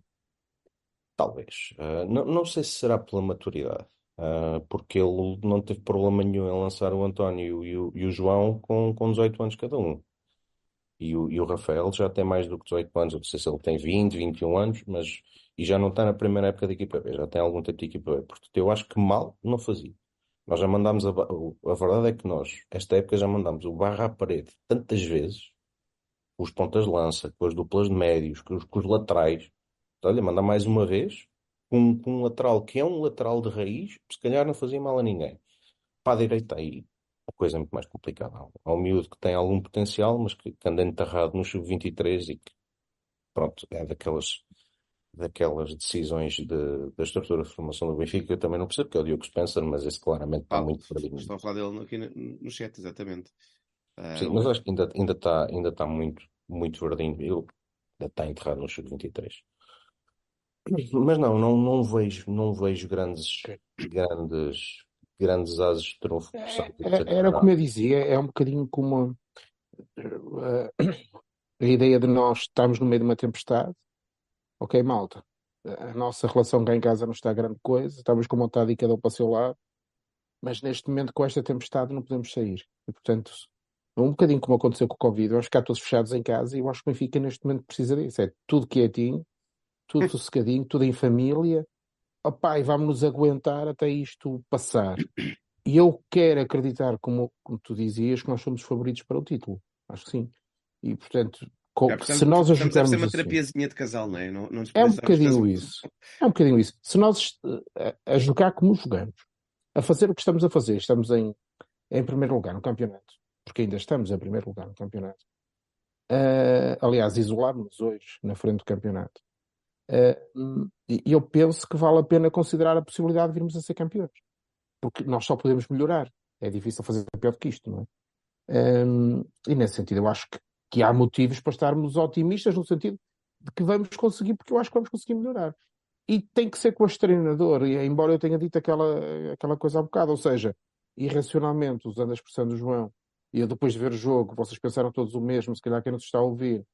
Talvez. Ah, não, não sei se será pela maturidade, ah, porque ele não teve problema nenhum em lançar o António e o, e o João com, com 18 anos cada um. E o, e o Rafael já tem mais do que 18 anos, eu não sei se ele tem 20, 21 anos, mas e já não está na primeira época da equipa B, já tem algum tempo de equipa B. Portanto, eu acho que mal não fazia. Nós já mandámos a, a verdade é que nós, esta época, já mandámos o barra à parede tantas vezes, os pontas de lança, com as duplas de médios, com os, com os laterais. Olha, mandar mais uma vez, com, com um lateral que é um lateral de raiz, se calhar não fazia mal a ninguém. Para a direita aí, a coisa muito mais complicada. Há um miúdo que tem algum potencial, mas que, que anda enterrado no sub-23 e que, pronto, é daquelas, daquelas decisões de, da estrutura de formação do Benfica que eu também não percebo, que é o Diogo Spencer, mas esse claramente está Ah, muito perdido. Estou a falar dele aqui no, no chat, exatamente. Ah, Sim, mas acho que ainda, ainda está ainda está muito, muito verdinho. Ele ainda está enterrado no sub-23. Mas não, não, não vejo, não vejo grandes, grandes, grandes ases de trunfo É- ter é- Era como eu dizia, é um bocadinho como eh, a ideia de nós estarmos no meio de uma tempestade. Ok, malta, a nossa relação cá em casa não está grande coisa, estamos com vontade e cada um para o seu lado, mas neste momento com esta tempestade não podemos sair. E portanto, é um bocadinho como aconteceu com o Covid, vamos ficar todos fechados em casa e eu acho que o Benfica neste momento precisa disso. É tudo quietinho, tudo sossegadinho, tudo em família. Opá, e vamos nos aguentar até isto passar. E eu quero acreditar, como, como tu dizias, que nós somos os favoritos para o título. Acho que sim. E portanto, co- Já se precisamos- nós precisamos deve ajudarmos ser uma assim, terapiazinha de casal, não é? Não, não é um bocadinho isso. É um bocadinho isso. Se nós eh, a, a jogar como jogamos, a fazer o que estamos a fazer, estamos em, em primeiro lugar no campeonato, porque ainda estamos em primeiro lugar no campeonato. Uh, aliás, isolámos-nos hoje na frente do campeonato. Uh, e eu penso que vale a pena considerar a possibilidade de virmos a ser campeões. Porque nós só podemos melhorar. É difícil fazer pior do que isto, não é? Um, e nesse sentido, eu acho que, que há motivos para estarmos otimistas no sentido de que vamos conseguir, porque eu acho que vamos conseguir melhorar. E tem que ser com este treinador, e embora eu tenha dito aquela, aquela coisa há bocado, ou seja, irracionalmente, usando a expressão do João, e eu depois de ver o jogo, vocês pensaram todos o mesmo, se calhar quem nos está a ouvir,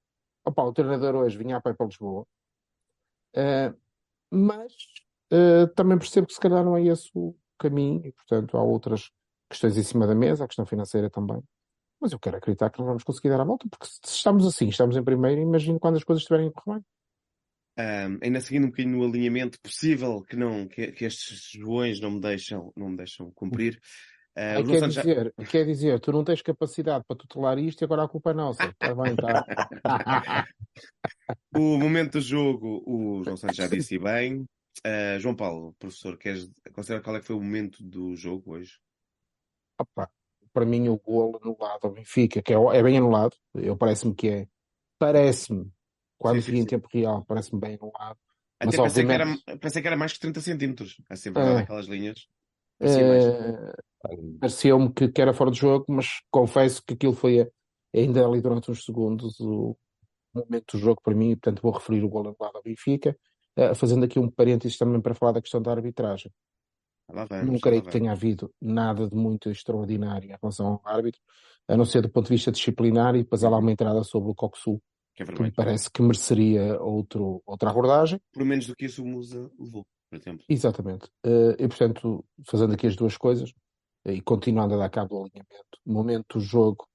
opa, o treinador hoje vinha a pé para Lisboa, uh, mas uh, também percebo que se calhar não é esse o caminho, e portanto há outras questões em cima da mesa, a questão financeira também. Mas eu quero acreditar que nós vamos conseguir dar a volta, porque se estamos assim, estamos em primeiro, imagino quando as coisas estiverem a correr bem. Um, ainda seguindo um bocadinho no alinhamento possível que não que, que estes joões não me deixam não me deixam cumprir uh, quer, dizer, já... quer dizer, tu não tens capacidade para tutelar isto e agora a culpa é nossa. Está bem, tá. o momento do jogo, o João Santos já disse bem. Uh, João Paulo, professor, queres considerar qual é que foi o momento do jogo hoje? Opa, para mim o golo anulado ao Benfica, que é, é bem anulado, eu parece-me que é, parece-me, quando vi em tempo real, parece-me bem anulado. Até mas, pensei, obviamente... que era, pensei que era mais que 30 centímetros, a sempre é, aquelas linhas. É, Pareceu-me que, que, era fora de jogo, mas confesso que aquilo foi ainda ali durante uns segundos o momento do jogo para mim, e portanto vou referir o gol anulado ao Benfica, uh, fazendo aqui um parênteses também para falar da questão da arbitragem. Vamos, não creio que tenha havido nada de muito extraordinário em relação ao árbitro, a não ser do ponto de vista disciplinar, e depois há lá uhum. uma entrada sobre o Coxu, que, é que me parece que mereceria outro, outra abordagem. Por menos do que isso o Musa levou, por exemplo. Exatamente. Uh, e portanto, fazendo aqui as duas coisas, uh, e continuando a dar cabo do alinhamento, momento do jogo,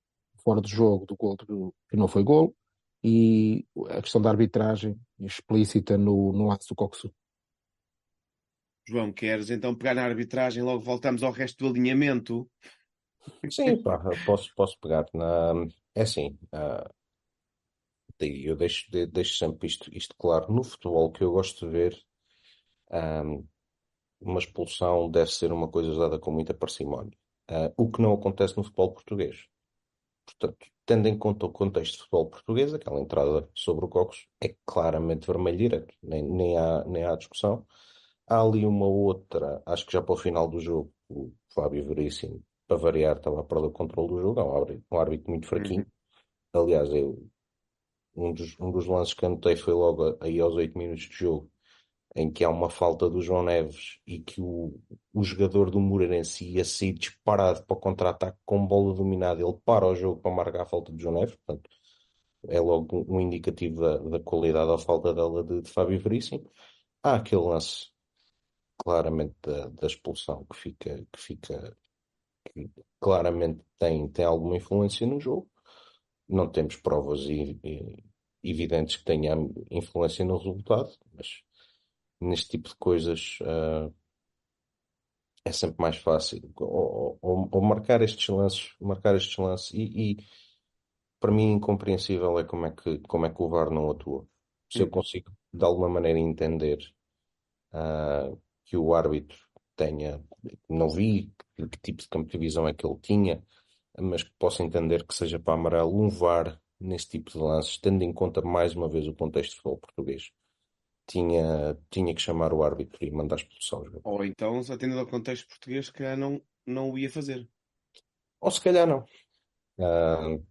fora do jogo, do gol do, que não foi gol, e a questão da arbitragem explícita no, no lance do Coxu. João, queres então pegar na arbitragem, logo voltamos ao resto do alinhamento? Sim, pá, posso, posso pegar. Na... É assim, uh, eu deixo, deixo sempre isto, isto claro. No futebol, que eu gosto de ver, um, uma expulsão deve ser uma coisa usada com muita parcimónia. Uh, o que não acontece no futebol português. Portanto, tendo em conta o contexto de futebol português, aquela entrada sobre o Cocos é claramente vermelho direto, nem, nem, há, nem há discussão. Há ali uma outra, acho que já para o final do jogo, o Fábio Veríssimo, para variar, estava a perder o controle do jogo. É um árbitro, um árbitro muito fraquinho. Uhum. Aliás, eu, um, dos, um dos lances que anotei foi logo aí aos 8 minutos de jogo, em que há uma falta do João Neves e que o, o jogador do Moreirense ia sair disparado para o contra-ataque com bola dominada. Ele para o jogo para marcar a falta do João Neves. Portanto, é logo um, indicativo da, da qualidade ou falta dela de, de Fábio Veríssimo. Há aquele lance claramente da, da expulsão que fica, que fica que claramente tem, tem alguma influência no jogo. Não temos provas e, e, evidentes que tenha influência no resultado, mas neste tipo de coisas uh, é sempre mais fácil. Ou, ou, ou, marcar estes lances, marcar estes lances e, e, para mim incompreensível é como é que, como é que o VAR não atua. Se eu consigo de alguma maneira entender uh, que o árbitro tenha, não vi que, tipo de campo de visão é que ele tinha, mas que posso entender que seja para amarelo um VAR nesse tipo de lances, tendo em conta mais uma vez o contexto de futebol português. Tinha, tinha que chamar o árbitro e mandar expulsão. Ou então, atendendo ao contexto português, que não, não o ia fazer. Ou se calhar não. Uh,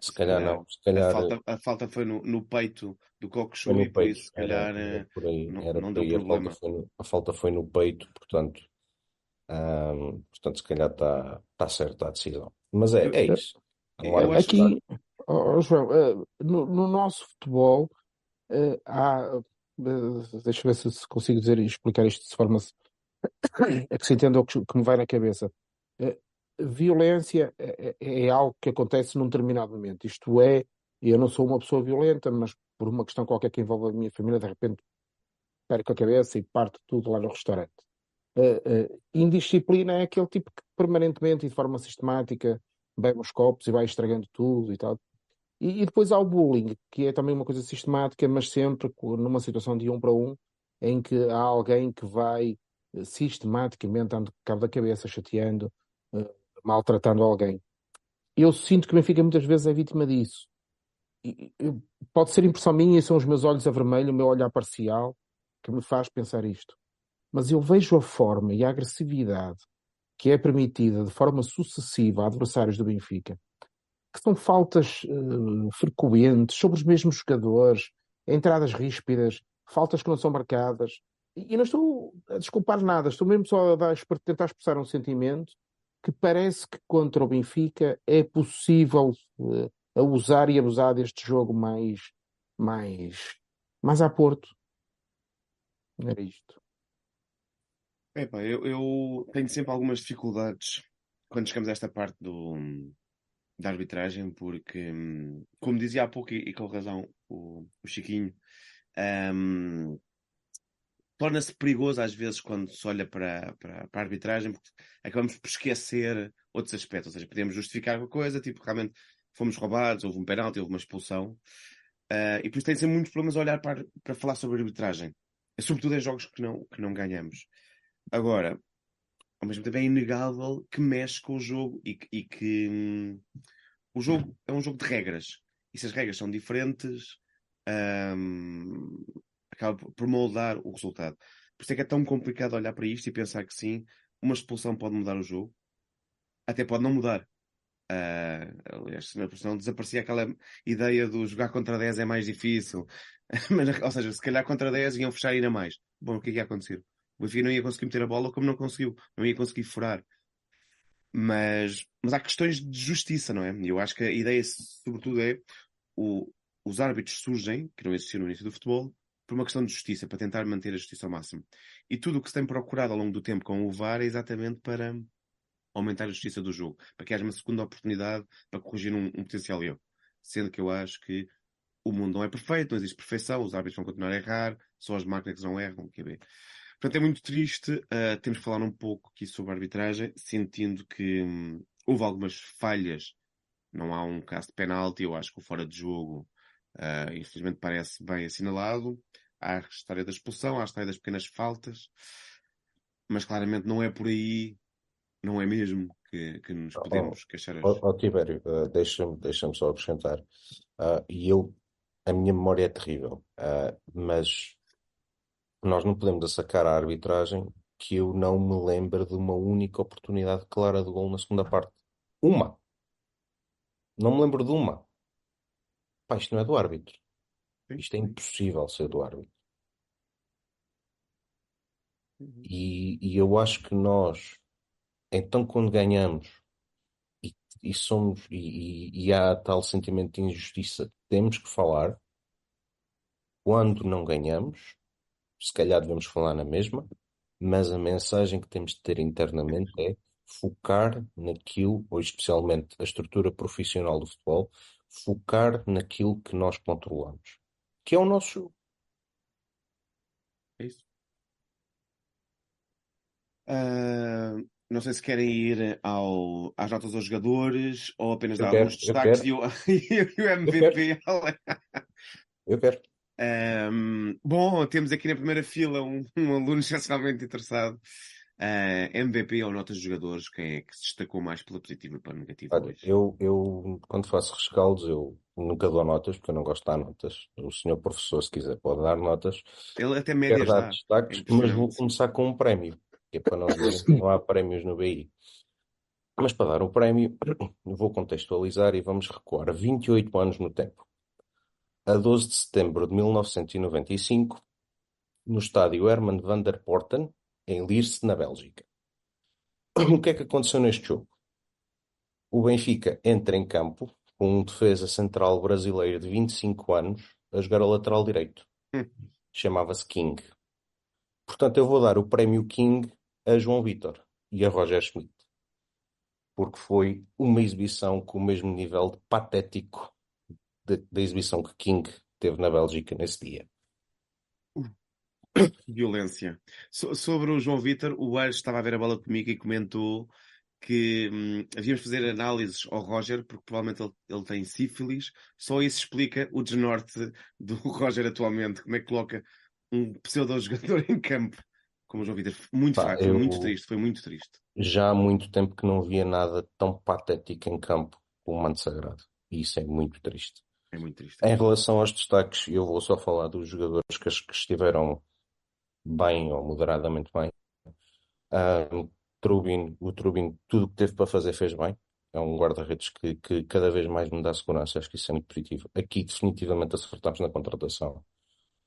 se calhar não. Se calhar... A, falta, a falta foi no, no peito do Coco e por isso, se calhar, era, era por aí, não, era não deu aí. problema. A falta, no, a falta, foi no, peito, portanto, um, portanto se calhar está tá certa a decisão. Mas é, é isso. Agora, aqui, oh, João, uh, no, no, nosso futebol uh, há, uh, deixa eu ver se consigo dizer e explicar isto de forma é que se entenda o que, me vai na cabeça violência é, é, é, algo que acontece num determinado momento. Isto é, eu não sou uma pessoa violenta, mas por uma questão qualquer que envolve a minha família, de repente perco a cabeça e parto tudo lá no restaurante. Uh, indisciplina é aquele tipo que permanentemente e de forma sistemática bebe os copos e vai estragando tudo e tal. E, e, depois há o bullying, que é também uma coisa sistemática, mas sempre numa situação de um para um, em que há alguém que vai eh, sistematicamente dando cabo da cabeça, chateando, maltratando alguém. Eu sinto que o Benfica muitas vezes é vítima disso. E, pode ser impressão minha são os meus olhos a vermelho, o meu olhar parcial, que me faz pensar isto. Mas eu vejo a forma e a agressividade que é permitida de forma sucessiva a adversários do Benfica, que são faltas uh, frequentes sobre os mesmos jogadores, entradas ríspidas, faltas que não são marcadas. E, não estou a desculpar nada, estou mesmo só a dar, tentar expressar um sentimento que parece que contra o Benfica é possível uh, a usar e abusar deste jogo mais, mais, mais a Porto. Era isto. Epá, eu, eu tenho sempre algumas dificuldades quando chegamos a esta parte do, da arbitragem, porque, como dizia há pouco, e, com razão o, o Chiquinho, um, torna-se perigoso às vezes quando se olha para, para, para, a arbitragem, porque acabamos por esquecer outros aspectos, ou seja, podemos justificar uma coisa, tipo, realmente fomos roubados, houve um penalti, houve uma expulsão, uh, e por isso tem sempre muitos problemas a olhar para, para falar sobre arbitragem, sobretudo em jogos que não, que não ganhamos. Agora, ao mesmo tempo é inegável que mexe com o jogo e, e que hum, o jogo é um jogo de regras. E se as regras são diferentes, hum, acaba por moldar o resultado. Por isso é que é tão complicado olhar para isto e pensar que sim, uma expulsão pode mudar o jogo, até pode não mudar. Uh, aliás, se não desaparecia aquela ideia do jogar contra 10 é mais difícil. Mas, ou seja, se calhar contra 10 iam fechar ainda mais. Bom, o que é que ia acontecer? Benfica não ia conseguir meter a bola como não conseguiu, não ia conseguir furar. Mas, mas há questões de justiça, não é? Eu acho que a ideia, sobretudo, é o, os árbitros surgem, que não existiam no início do futebol, por uma questão de justiça, para tentar manter a justiça ao máximo. E tudo o que se tem procurado ao longo do tempo com o VAR é exatamente para aumentar a justiça do jogo, para que haja uma segunda oportunidade para corrigir um, um potencial erro. Sendo que eu acho que o mundo não é perfeito, não existe perfeição, os árbitros vão continuar a errar, só as máquinas não erram, quer ver. Portanto, é muito triste. Uh, temos que falar um pouco aqui sobre a arbitragem, sentindo que hum, houve algumas falhas. Não há um caso de penalti, eu acho que o fora de jogo, uh, infelizmente, parece bem assinalado. Há a história da expulsão, há a história das pequenas faltas, mas claramente não é por aí, não é mesmo que, que nos podemos oh, queixar. Ó oh, oh, Tibério, uh, deixa-me deixa só acrescentar. E eu, a minha memória é terrível, mas nós não podemos assacar a arbitragem que eu não me lembro de uma única oportunidade clara de gol na segunda parte. Uma. Não me lembro de uma. Pá, isto não é do árbitro. Isto é impossível ser do árbitro. Uhum. E, e eu acho que nós, então quando ganhamos e, e somos e, e, e há tal sentimento de injustiça, temos que falar. Quando não ganhamos, se calhar devemos falar na mesma, mas a mensagem que temos de ter internamente é focar naquilo, ou especialmente a estrutura profissional do futebol, focar naquilo que nós controlamos, que é o nosso jogo. É isso. Uh, não sei se querem ir ao, às notas dos jogadores ou apenas eu dar quero, alguns destaques e o, e o MVP. Eu quero. eu quero. Um, bom, temos aqui na primeira fila um, um aluno excepcionalmente interessado. Uh, MVP ou notas de jogadores, quem é que se destacou mais pela positiva e pela negativa Olha, hoje? Eu, eu, quando faço rescaldos, eu nunca dou notas, porque eu não gosto de dar notas. O senhor professor, se quiser, pode dar notas. Ele até médias dar destaques, é mas vou começar com um prémio, que é para não dizer que não há prémios no BI. Mas para dar um prémio, vou contextualizar e vamos recuar 28 anos no tempo a 12 de setembro de 1995, no estádio Herman van der Porten, em Lierse, na Bélgica. O que é que aconteceu neste jogo? O Benfica entra em campo com um defesa central brasileiro de 25 anos a jogar ao lateral direito. Hum. Chamava-se King. Portanto, eu vou dar o prémio King a João Vitor e a Roger Schmidt. Porque foi uma exibição com o mesmo nível de patético da exibição que King teve na Bélgica nesse dia. Violência. So, sobre o João Vitor, o Aires estava a ver a bola comigo e comentou que hum, havíamos de fazer análises ao Roger, porque provavelmente ele, ele, tem sífilis. Só isso explica o desnorte do Roger atualmente. Como é que coloca um pseudo-jogador em campo como o João Vitor. Muito Pá, fraco, eu... muito triste, foi muito triste. já há muito tempo que não via nada tão patético em campo como o Manto Sagrado. E isso é muito triste. É muito triste. Em relação aos destaques, eu vou só falar dos jogadores que, que estiveram bem ou moderadamente bem. Um, Trubin, o Trubin, tudo o que teve para fazer fez bem. É um guarda-redes que, que cada vez mais me dá segurança. Acho que isso é muito positivo. Aqui, definitivamente, acertamos na contratação,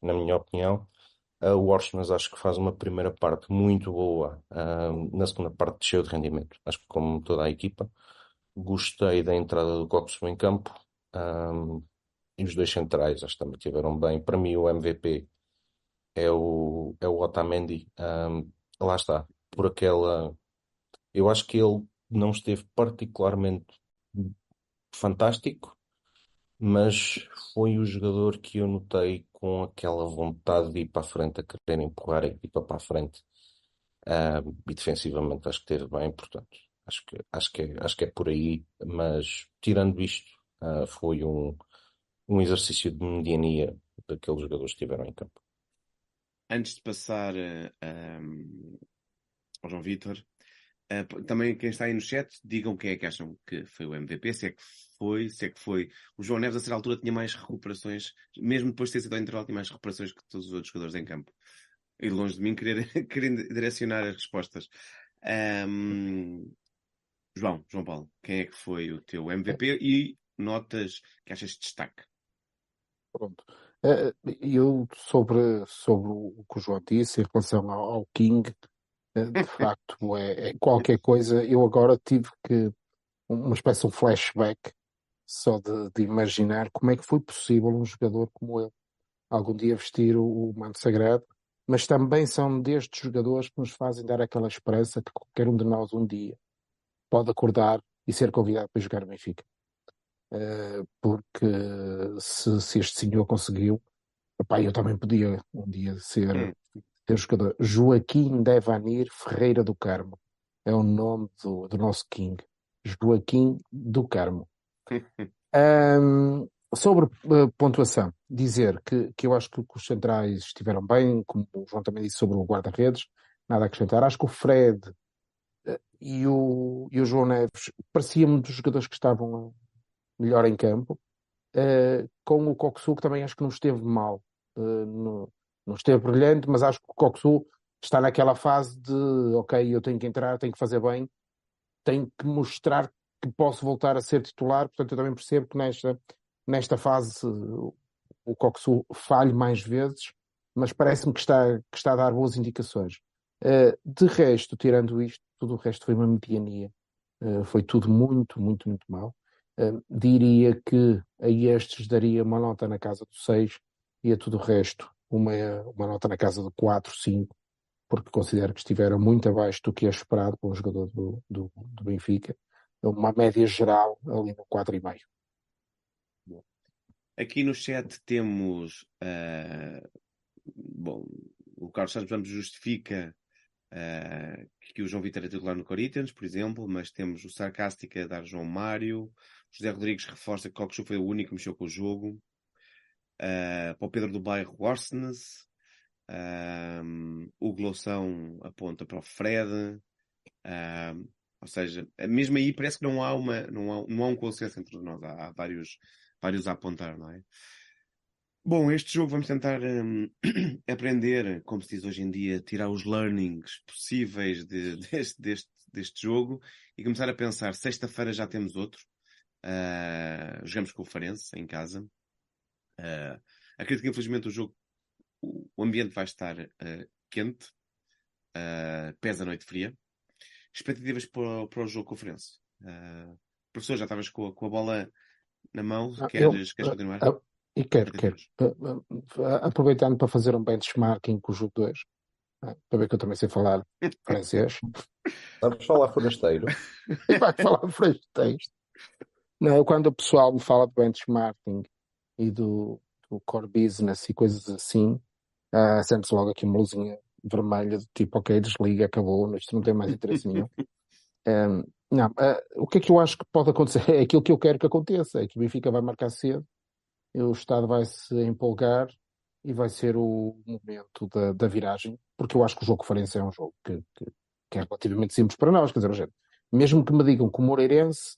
na minha opinião. Uh, o Orsnes acho que faz uma primeira parte muito boa. Uh, na segunda parte, desceu de rendimento. Acho que, como toda a equipa, gostei da entrada do Coxo em campo. Um, e os dois centrais, acho que também estiveram bem. Para mim, o MVP é o, é o Otamendi. Um, lá está, por aquela. Eu acho que ele não esteve particularmente fantástico, mas foi o jogador que eu notei com aquela vontade de ir para a frente, a querer empurrar a equipa para a frente. Um, e defensivamente acho que esteve bem, portanto, acho que, acho que, é, acho que é por aí. Mas tirando isto, uh, foi um, um exercício de mediania daqueles jogadores que estiveram em campo. Antes de passar uh, ao João Vitor, uh, também quem está aí no chat, digam quem é que acham que foi o MVP, se é que foi, se é que foi. O João Neves, a certa altura, tinha mais recuperações, mesmo depois de ter sido ao intervalo, tinha mais recuperações que todos os outros jogadores em campo. E longe de mim querer, querer direcionar as respostas. Um, João, João Paulo, quem é que foi o teu MVP e notas que achas de destaque? Pronto. Eh, eu, sobre, sobre o que o João disse em relação ao, ao King, eh, de facto, é, é, qualquer coisa. Eu agora tive que, uma espécie de um flashback, só de, de, imaginar como é que foi possível um jogador como ele algum dia vestir o, o manto sagrado, mas também são destes jogadores que nos fazem dar aquela esperança que qualquer um de nós um dia pode acordar e ser convidado para jogar no Benfica. Porque se, se, este senhor conseguiu, epá, eu também podia um dia ser, hum. ser jogador. Joaquim Devanir Ferreira do Carmo é o nome do, do nosso King. Joaquim do Carmo. um, sobre uh, pontuação, dizer que, que eu acho que os centrais estiveram bem, como o João também disse sobre o guarda-redes, nada a acrescentar. Acho que o Fred e o, e o João Neves parecia-me dos jogadores que estavam melhor em campo. Uh, com o Coxu, que também acho que não esteve mal, uh, no, não esteve brilhante, mas acho que o Coxu está naquela fase de ok, eu tenho que entrar, tenho que fazer bem, tenho que mostrar que posso voltar a ser titular, portanto eu também percebo que nesta, nesta fase o Coxu falhe mais vezes, mas parece-me que está, que está a dar boas indicações. Uh, de resto, tirando isto, tudo o resto foi uma mediania. Uh, foi tudo muito, muito, muito mal. Diria que a estes daria uma nota na casa do 6 e a tudo o resto uma, uma nota na casa do 4, 5, porque considero que estiveram muito abaixo do que é esperado com o jogador do, do, do Benfica. Uma média geral ali no 4,5. Aqui no chat temos. Uh, bom, o Carlos Santos justifica Uh, que o João Vitor é titular no Corinthians, por exemplo, mas temos o Sarcástica a dar João Mário, José Rodrigues reforça que Cockchu foi o único que mexeu com o jogo, uh, para o Pedro do Bairro Orsnes, uh, o Gloção aponta para o Fred, uh, ou seja, mesmo aí parece que não há, uma, não há, não há um consenso entre nós, há, há vários, vários a apontar, não é? Bom, este jogo vamos tentar um, aprender, como se diz hoje em dia, tirar os learnings possíveis de, deste, deste, deste jogo e começar a pensar, sexta-feira já temos outro. Uh, jogamos com o Farense em casa. Uh, acredito que infelizmente o jogo, o ambiente vai estar uh, quente, uh, pesa a noite fria. Expectativas para, para o jogo com o Farense. Uh, professor, já estavas com, com, a bola na mão, ah, queres, eu, queres continuar? E quero, quero. Aproveitando para fazer um benchmarking com o jogo 2, né, para ver que eu também sei falar francês. Sabes falar forasteiro? e vai falar forasteiro. Não, quando o pessoal me fala de benchmarking e do, do core business e coisas assim, uh, sempre logo aqui uma luzinha vermelha do tipo, ok, desliga, acabou, isto não tem mais interesse nenhum. Um, não, uh, o que é que eu acho que pode acontecer? É aquilo que eu quero que aconteça, é que o Benfica vai marcar cedo o Estado vai se empolgar e vai ser o momento da, da viragem, porque eu acho que o jogo Farense é um jogo que, que, que é relativamente simples para nós. Quer dizer, gente, mesmo que me digam que o Moreirense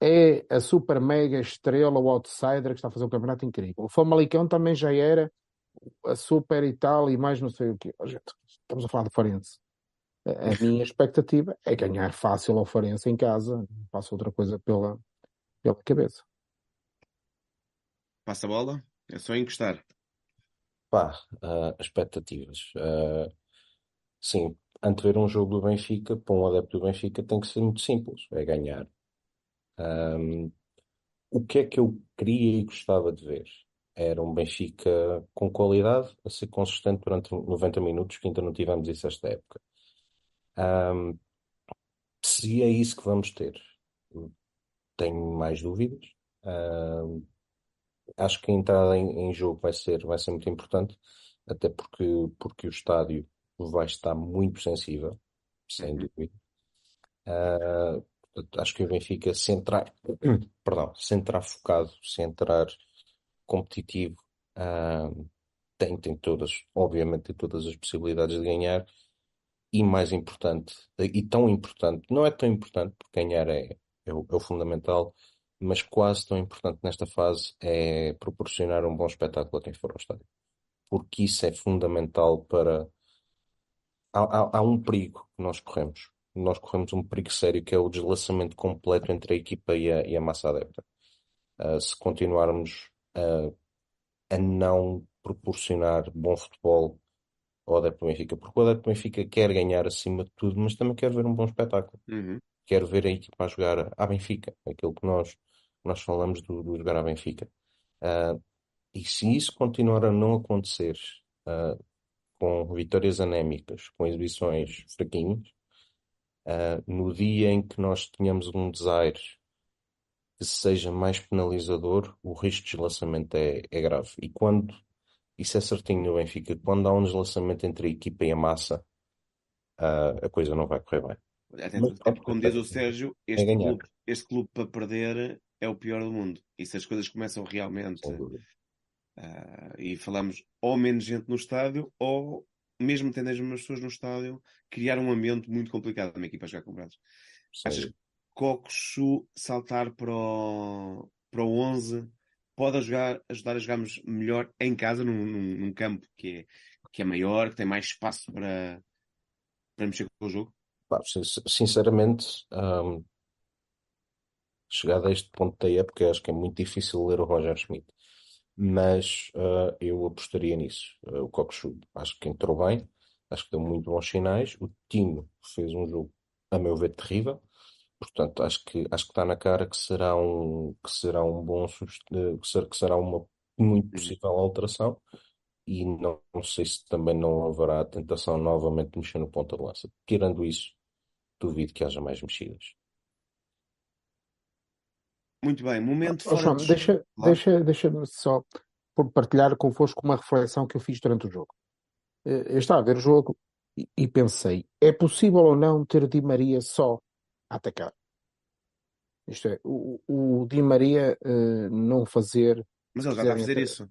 é a super mega estrela, o outsider que está a fazer um campeonato incrível. O Famalicão também já era a super e tal, e mais não sei o quê. Gente, estamos a falar de Farense. A minha expectativa é ganhar fácil ao Farense em casa, não passa outra coisa pela, pela cabeça. Passa a bola, é só encostar. Pá, uh, expectativas. Uh, sim, antever um jogo do Benfica, para um adepto do Benfica, tem que ser muito simples: é ganhar. Um, o que é que eu queria e gostava de ver? Era um Benfica com qualidade, a ser consistente durante 90 minutos, que ainda não tivemos isso esta época. Um, se é isso que vamos ter, tenho mais dúvidas. Um, acho que a entrada em, em, jogo vai ser, vai ser muito importante, até porque, porque o estádio vai estar muito sensível, sem uhum. dúvida. Uh, acho que o Benfica se entrar, perdão, se entrar focado, se entrar competitivo, uh, tem, tem todas, obviamente tem todas as possibilidades de ganhar e mais importante, e tão importante, não é tão importante porque ganhar é, é, o, é o fundamental, mas quase tão importante nesta fase é proporcionar um bom espetáculo a quem for ao estádio. Porque isso é fundamental para. Há, há, há um perigo que nós corremos. Nós corremos um perigo sério que é o deslaçamento completo entre a equipa e a, e a massa adepta. Uh, se continuarmos uh, a não proporcionar bom futebol ao adepto Benfica, porque o adepto Benfica quer ganhar acima de tudo, mas também quer ver um bom espetáculo. Uhum. Quer ver a equipa a jogar à Benfica, aquilo que nós, nós falamos do, do jogar à Benfica. Uh, e se isso continuar a não acontecer, uh, com vitórias anémicas, com exibições fraquinhas, uh, no dia em que nós tenhamos um desaire que seja mais penalizador, o risco de deslaçamento é, é grave. E quando isso é certinho no Benfica. Quando há um deslaçamento entre a equipa e a massa, uh, a coisa não vai correr bem. Até, Mas, até como diz o Sérgio, é este, é clube, este clube para perder é o pior do mundo. E se as coisas começam realmente. Uh, e falamos ou menos gente no estádio, ou mesmo tendo as mesmas pessoas no estádio, criar um ambiente muito complicado para uma equipa jogar com braços. Achas que Kokushu saltar para o, para o 11 pode ajudar, ajudar a jogarmos melhor em casa, num, num, num, campo que é, que é maior, que tem mais espaço para, para mexer com o jogo? Sinceramente, um, chegado a este ponto da época, acho que é muito difícil ler o Roger Schmidt. Mas uh, eu apostaria nisso. Uh, o Cockchu acho que entrou bem, acho que deu muito bons sinais. O Tino fez um jogo, a meu ver, terrível. Portanto, acho que, acho que está na cara que será um, que será um bom que será, que será uma muito uhum. possível alteração e não, não sei se também não haverá tentação novamente de mexer no ponta de lança. Tirando isso, duvido que haja mais mexidas. Muito bem, momento oh, João, deixa, deixa, deixa-me só por partilhar convosco uma reflexão que eu fiz durante o jogo. Eh, eu estava a ver o jogo e, pensei, é possível ou não ter Di Maria só a atacar. Isto é, o, o Di Maria uh, não fazer. Mas ele já está a fazer isso.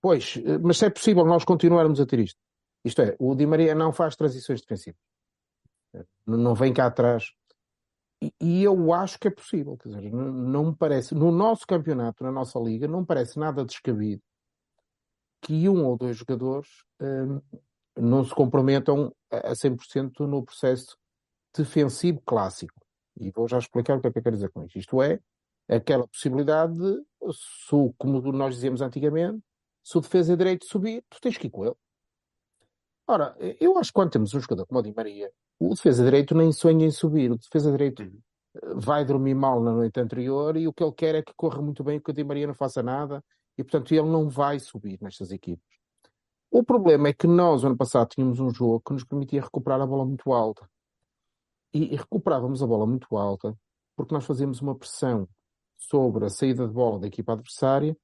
Pois, eh, mas se é possível nós continuarmos a ter isto. Isto é, o Di Maria não faz transições defensivas. Não vem cá atrás. E, eu acho que é possível. Quer dizer, não, não me parece. No nosso campeonato, na nossa liga, não me parece nada descabido que um ou dois jogadores um, não se comprometam a 100% no processo defensivo clássico. E vou já explicar o que é que eu quero dizer com isto. Isto é, aquela possibilidade de, se, como nós dizíamos antigamente, se o defesa direito subir, tu tens que ir com ele. Ora, eu acho que quando temos um jogador como o Di Maria, o defesa direito nem sonha em subir. O defesa direito uhum. Eh, vai dormir mal na noite anterior e o que ele quer é que corra muito bem, que o Di Maria não faça nada e, portanto, ele não vai subir nestas equipes. O problema é que nós, ano passado, tínhamos um jogo que nos permitia recuperar a bola muito alta e, e recuperávamos a bola muito alta porque nós fazíamos uma pressão sobre a saída de bola da equipa adversária,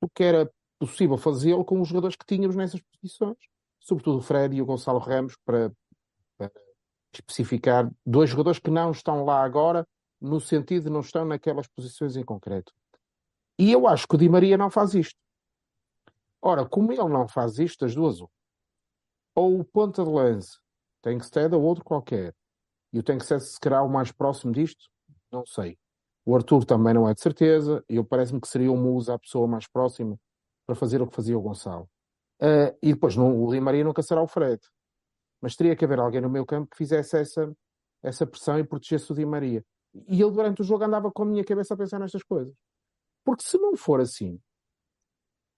porque era possível fazê-lo com os jogadores que tínhamos nessas posições, sobretudo o Fred e o Gonçalo Ramos, para, para, especificar dois jogadores que não estão lá agora, no sentido de não estão naquelas posições em concreto. E eu acho que o Di Maria não faz isto. Ora, como ele não faz isto, as duas, ou o ponta de lance Tankstead ou outro qualquer. E o Tankstead será o mais próximo disto? Não sei. O Arthur também não é de certeza. Eu parece-me que seria o Musa a pessoa mais próxima para fazer o que fazia o Gonçalo. Uh, e depois não, o Di Maria nunca será o Fred. Mas teria que haver alguém no meu campo que fizesse essa, essa pressão e protegesse o Di Maria. E ele durante o jogo andava com a minha cabeça a pensar nestas coisas. Porque se não for assim,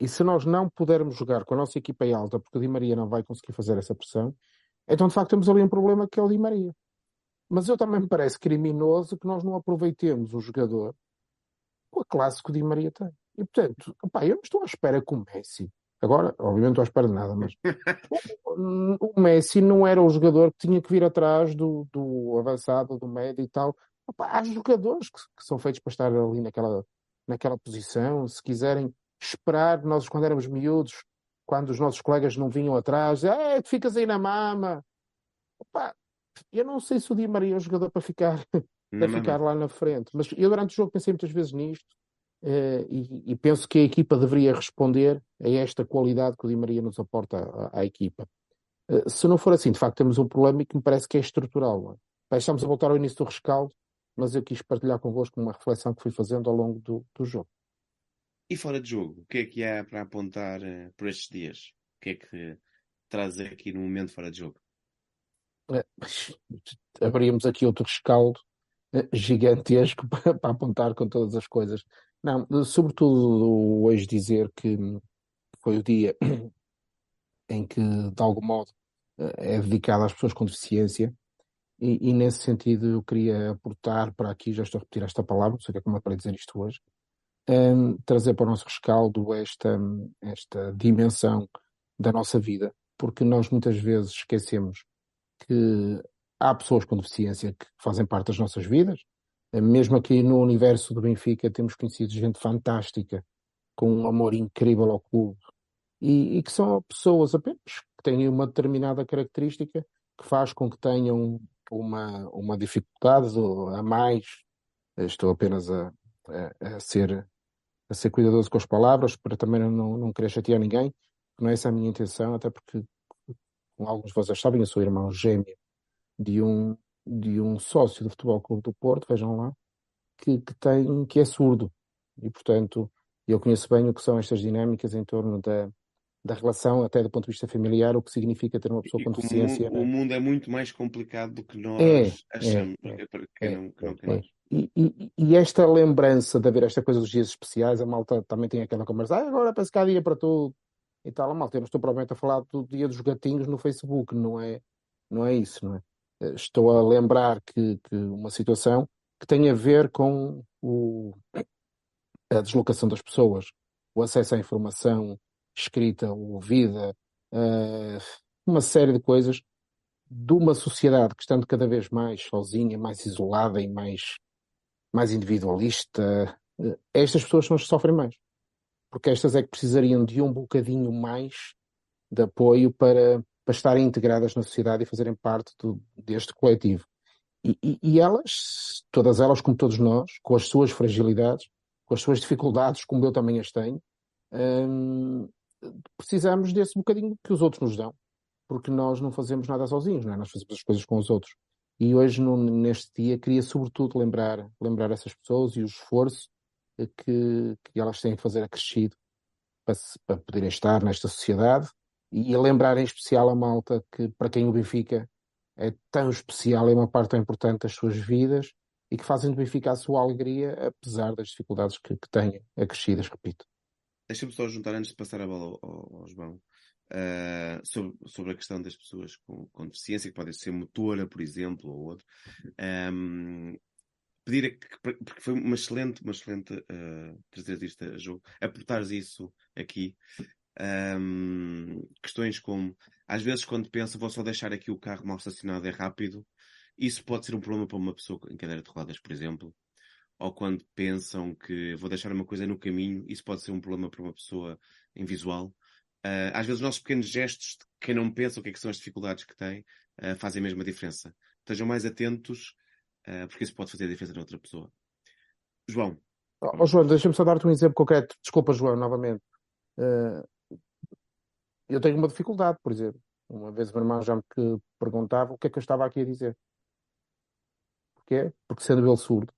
e se nós não pudermos jogar com a nossa equipa em alta, porque o Di Maria não vai conseguir fazer essa pressão, então de facto temos ali um problema que é o Di Maria. Mas eu também me parece criminoso que nós não aproveitemos o jogador com a classe que o Di Maria tem. E portanto, opa, eu não estou à espera que o Messi, agora, obviamente, não estou à espera de nada, mas o, o Messi não era o jogador que tinha que vir atrás do, do avançado, do médio e tal. Opa, há jogadores que, que são feitos para estar ali naquela, naquela posição, se quiserem esperar, nós quando éramos miúdos, quando os nossos colegas não vinham atrás, é, tu ficas aí na mama. Opa, eu não sei se o Di Maria é o jogador para ficar, para ficar lá na frente, mas eu durante o jogo pensei muitas vezes nisto uh, e, e, penso que a equipa deveria responder a esta qualidade que o Di Maria nos aporta à, à equipa. Uh, se não for assim, de facto temos um problema que me parece que é estrutural. É? Estamos a voltar ao início do rescaldo, mas eu quis partilhar convosco uma reflexão que fui fazendo ao longo do, do jogo. E fora de jogo, o que é que há para apontar uh, por estes dias? O que é que traz aqui no momento fora de jogo? Abríamos aqui outro rescaldo gigantesco para, para, apontar com todas as coisas. Não, sobretudo hoje dizer que foi o dia em que, de algum modo, uh, é dedicado às pessoas com deficiência. E, e, nesse sentido eu queria aportar para aqui, já estou a repetir esta palavra, não sei como é para dizer isto hoje, um, trazer para o nosso rescaldo esta, esta dimensão da nossa vida, porque nós muitas vezes esquecemos que há pessoas com deficiência que fazem parte das nossas vidas. Mesmo aqui no universo do Benfica temos conhecido gente fantástica, com um amor incrível ao clube, e, e que são pessoas apenas que têm uma determinada característica que faz com que tenham uma, uma dificuldade a mais. Estou apenas a, a, a ser a ser cuidadoso com as palavras, para também não, não querer chatear ninguém, não é essa a minha intenção, até porque, como alguns de vocês sabem, eu sou irmão gêmeo de um, de um sócio do Futebol Clube do Porto, vejam lá, que, que, tem, que é surdo. E, portanto, eu conheço bem o que são estas dinâmicas em torno da, da relação, até do ponto de vista familiar, o que significa ter uma pessoa e com deficiência. O, o, mundo é muito mais complicado do que nós é, achamos. É, quem é, não, que não é, e, e, e, esta lembrança de haver esta coisa dos dias especiais, a malta também tem aquela conversa, ah, agora parece que há dia para tudo e tal, a malta, eu estou provavelmente a falar do dia dos gatinhos no Facebook, não é, não é isso, não é? Estou a lembrar que, que uma situação que tem a ver com o, a deslocação das pessoas, o acesso à informação escrita, ouvida, uh, uma série de coisas de uma sociedade que estando cada vez mais sozinha, mais isolada e mais mais individualista, eh, estas pessoas são as que sofrem mais. Porque estas é que precisariam de um bocadinho mais de apoio para, para estarem integradas na sociedade e fazerem parte do, deste coletivo. E, e, e, elas, todas elas, como todos nós, com as suas fragilidades, com as suas dificuldades, como eu também as tenho, hum, precisamos desse bocadinho que os outros nos dão. Porque nós não fazemos nada sozinhos, não é? nós fazemos as coisas com os outros. E hoje, no, neste dia, queria sobretudo lembrar, lembrar essas pessoas e o esforço que, que elas têm que fazer acrescido para, para poderem estar nesta sociedade e lembrar em especial a malta que, para quem o Benfica é tão especial, é uma parte tão importante das suas vidas e que fazem do Benfica a sua alegria, apesar das dificuldades que, que têm acrescidas, repito. Deixa-me só juntar antes de passar a bola ao, ao, ao João uh, sobre, sobre a questão das pessoas com, com deficiência, que podem ser motora, por exemplo, ou outro. Um, pedir a que, porque foi uma excelente, uma excelente uh, trazer isto a jogo, aportares isso aqui. Um, questões como, às vezes, quando pensa, vou só deixar aqui o carro mal estacionado, é rápido. Isso pode ser um problema para uma pessoa em cadeira de rodas, por exemplo. Ou quando pensam que vou deixar uma coisa no caminho, isso pode ser um problema para uma pessoa invisual. Uh, às vezes os nossos pequenos gestos, quem não pensa o que, é que são as dificuldades que tem, uh, fazem mesmo a diferença. Estejam mais atentos, uh, porque isso pode fazer a diferença na outra pessoa. João. Oh, João, deixa-me só dar-te um exemplo concreto. Desculpa, João, novamente. Eu tenho uma dificuldade, por exemplo. Uma vez o meu irmão já me perguntava o que é que eu estava aqui a dizer. Porquê? Porque sendo ele surdo,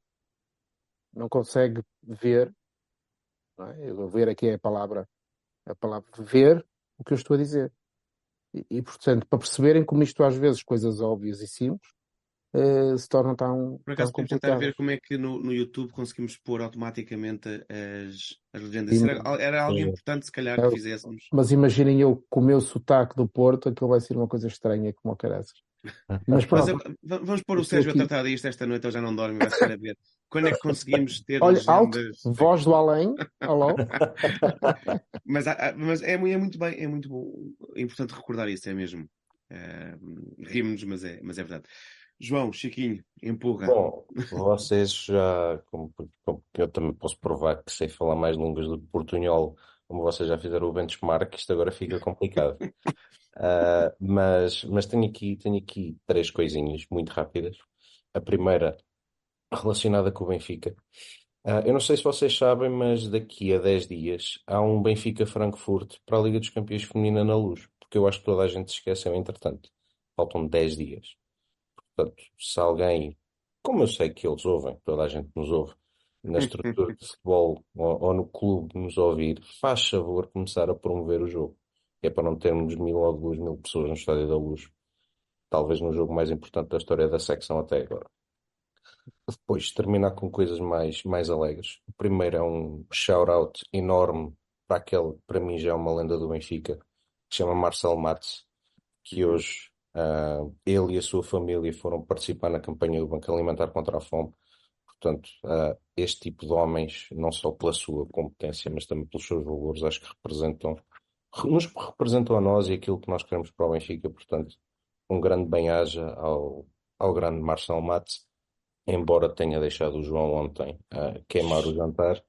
não consegue ver, não é? Eu ver aqui é a palavra, a palavra ver o que eu estou a dizer. E, e, portanto, para perceberem como isto às vezes, coisas óbvias e simples, uh, se tornam tão, Por acaso, tão podemos tentar ver como é que no, no YouTube conseguimos pôr automaticamente as, as legendas. Sim. Era, era algo Sim. importante, se calhar, É, que fizéssemos. Mas imaginem eu com o meu sotaque do Porto, aquilo vai ser uma coisa estranha como o caraças. Mas Mas eu- vamos pôr o Sérgio a aqui. tratar disto esta noite, ele já não dorme, vai ficar a ver. Quando é que conseguimos ter Olha, alto, voz do além, alô? Mas, há- há- mas é, é muito bem, é muito bom. É importante recordar isso, é mesmo. Eh, Rimos-nos, mas é, mas é verdade. João, Chiquinho, empurra. Bom, vocês já, como, como eu também posso provar que sei falar mais línguas do que portunhol, como vocês já fizeram o benchmark, isto agora fica complicado. Ah, mas, mas tenho aqui, tenho aqui três coisinhas muito rápidas. A primeira, relacionada com o Benfica. Ah, eu não sei se vocês sabem, mas daqui a 10 dias há um Benfica-Frankfurt para a Liga dos Campeões Feminina na Luz, porque eu acho que toda a gente se esqueceu, entretanto. Faltam 10 dias. Portanto, se alguém, como eu sei que eles ouvem, toda a gente nos ouve, na estrutura de futebol ou, ou no clube nos ouvir, faz favor começar a promover o jogo. É para não termos mil ou duas mil pessoas no Estádio da Luz. Talvez no jogo mais importante da história da secção até agora. Depois, terminar com coisas mais, mais alegres. O primeiro é um shout-out enorme para aquele, para mim já é uma lenda do Benfica, que se chama Marcel Matos, que hoje ah, ele e a sua família foram participar na campanha do Banco Alimentar contra a Fome. Portanto, ah, este tipo de homens, não só pela sua competência, mas também pelos seus valores, acho que representam, nos representam a nós e aquilo que nós queremos para o Benfica. Portanto, um grande bem-aja ao, ao grande Marcel Matos, embora tenha deixado o João ontem ah, queimar o jantar.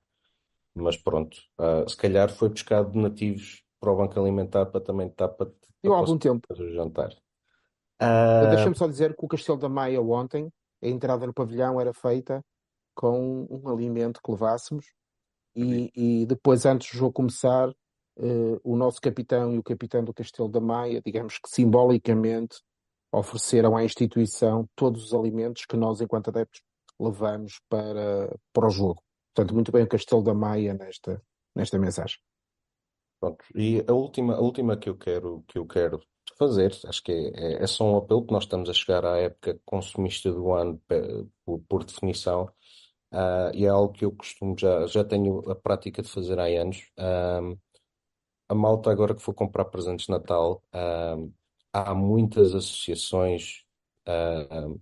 Mas pronto, ah, se calhar foi buscado de nativos para o Banco Alimentar para também estar para, Eu para há algum tempo. o jantar. Ah, Deixa-me só dizer que o Castelo da Maia ontem, a entrada no pavilhão era feita com um alimento que levássemos e, e depois, antes do jogo começar, eh, o nosso capitão e o capitão do Castelo da Maia, digamos que simbolicamente, ofereceram à instituição todos os alimentos que nós, enquanto adeptos, levamos para, para o jogo. Portanto, muito bem o Castelo da Maia nesta, nesta mensagem. Pronto, e a última, a última que eu quero, que eu quero fazer, acho que é, é, só um apelo, que nós estamos a chegar à época consumista do ano, por, por definição, ah, e é algo que eu costumo, já, já tenho a prática de fazer há anos. A malta agora que for comprar presentes de Natal, há muitas associações, ahm,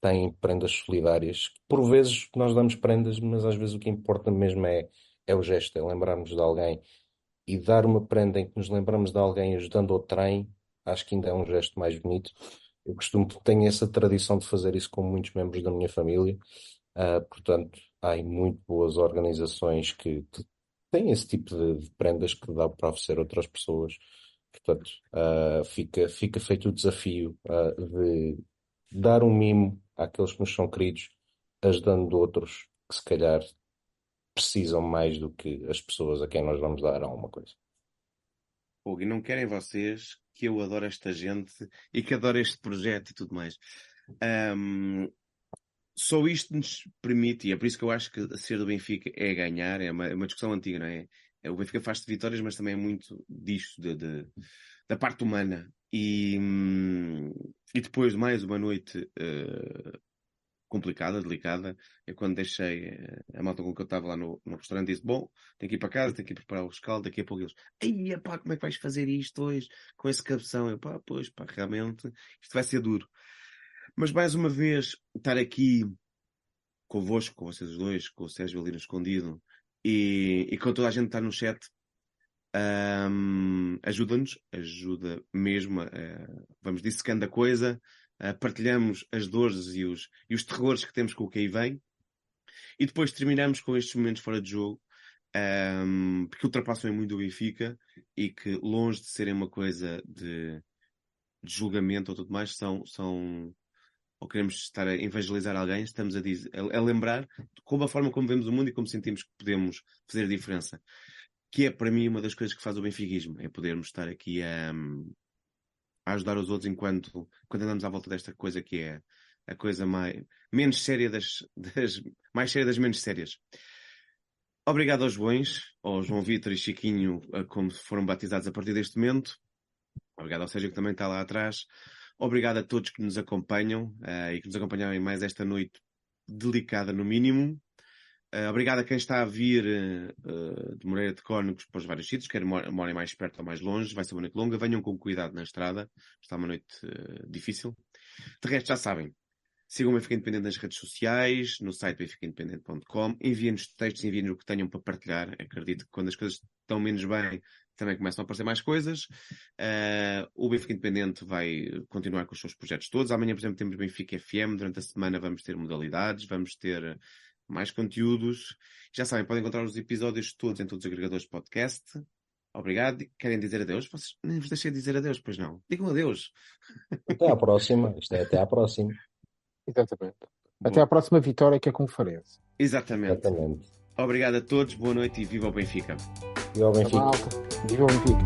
têm prendas solidárias. Por vezes nós damos prendas, mas às vezes o que importa mesmo é, é o gesto, é lembrarmos de alguém e dar uma prenda em que nos lembramos de alguém ajudando ao trem, acho que ainda é um gesto mais bonito. Eu costumo, tenho essa tradição de fazer isso com muitos membros da minha família. Ah, portanto, há muito boas organizações que, têm esse tipo de, de prendas que dá para oferecer a outras pessoas. Portanto, ah, fica, fica feito o desafio, ah, de dar um mimo àqueles que nos são queridos, ajudando outros que se calhar precisam mais do que as pessoas a quem nós vamos dar alguma coisa. Hugo, e não querem vocês que eu adoro esta gente e que adoro este projeto e tudo mais. Ahm, só isto nos permite, e é por isso que eu acho que ser do Benfica é ganhar, é uma, é uma discussão antiga, não é? É, O Benfica faz-se vitórias, mas também é muito disto, de, de- da parte humana. E, hum, e depois de mais uma noite eh, complicada, delicada, é quando deixei eh, a malta com que eu estava lá no, no restaurante disse, bom, tenho que ir para casa, tenho que ir preparar o rescaldo, daqui a pouco eles, ai, pá, como é que vais fazer isto hoje com esse cabeção? Eu, pá, pois, pá, realmente, isto vai ser duro. Mas mais uma vez, estar aqui convosco, com vocês dois, com o Sérgio ali no escondido, e, e com toda a gente está no chat, ahm, ajuda-nos, ajuda mesmo, a- vamos dissecando a coisa, partilhamos as dores e os, e os terrores que temos com o que aí vem, e depois terminamos com estes momentos fora de jogo, ahm, porque ultrapassam muito o Benfica, e que longe de serem uma coisa de, de julgamento ou tudo mais, são, são, ou queremos estar a evangelizar alguém, estamos a, dizer, a, a lembrar como a forma como vemos o mundo e como sentimos que podemos fazer a diferença. Que é, para mim, uma das coisas que faz o benfiquismo, é podermos estar aqui a, a ajudar os outros enquanto, enquanto andamos à volta desta coisa que é a coisa mais, menos séria das, das mais séria das menos sérias. Obrigado aos bons, ao João Vitor e Chiquinho, como foram batizados a partir deste momento. Obrigado ao Sérgio que também está lá atrás. Obrigado a todos que nos acompanham uh, e que nos acompanharam mais esta noite delicada, no mínimo. Uh, obrigado a quem está a vir uh, de Moreira de Cónicos para os vários sítios, quer morem mais perto ou mais longe, vai ser uma noite longa. Venham com cuidado na estrada, está uma noite difícil. De resto, já sabem, Sigam o Benfica Independente nas redes sociais, no site benficaindependente.com. Enviem-nos textos, enviem-nos o que tenham para partilhar. Acredito que quando as coisas estão menos bem, também começam a aparecer mais coisas. Uh, o Benfica Independente vai continuar com os seus projetos todos. Amanhã, por exemplo, temos Benfica FM. Durante a semana vamos ter modalidades, vamos ter mais conteúdos. Já sabem, podem encontrar os episódios todos em todos os agregadores de podcast. Obrigado. Querem dizer adeus? Vocês nem vos deixei dizer adeus, pois não. Digam adeus. Até à próxima. Isto é até à próxima. Exatamente. Até à próxima vitória que é conferência. Exatamente. Exatamente. Obrigado a todos, boa noite e viva o Benfica. Viva o Benfica. Viva o Benfica.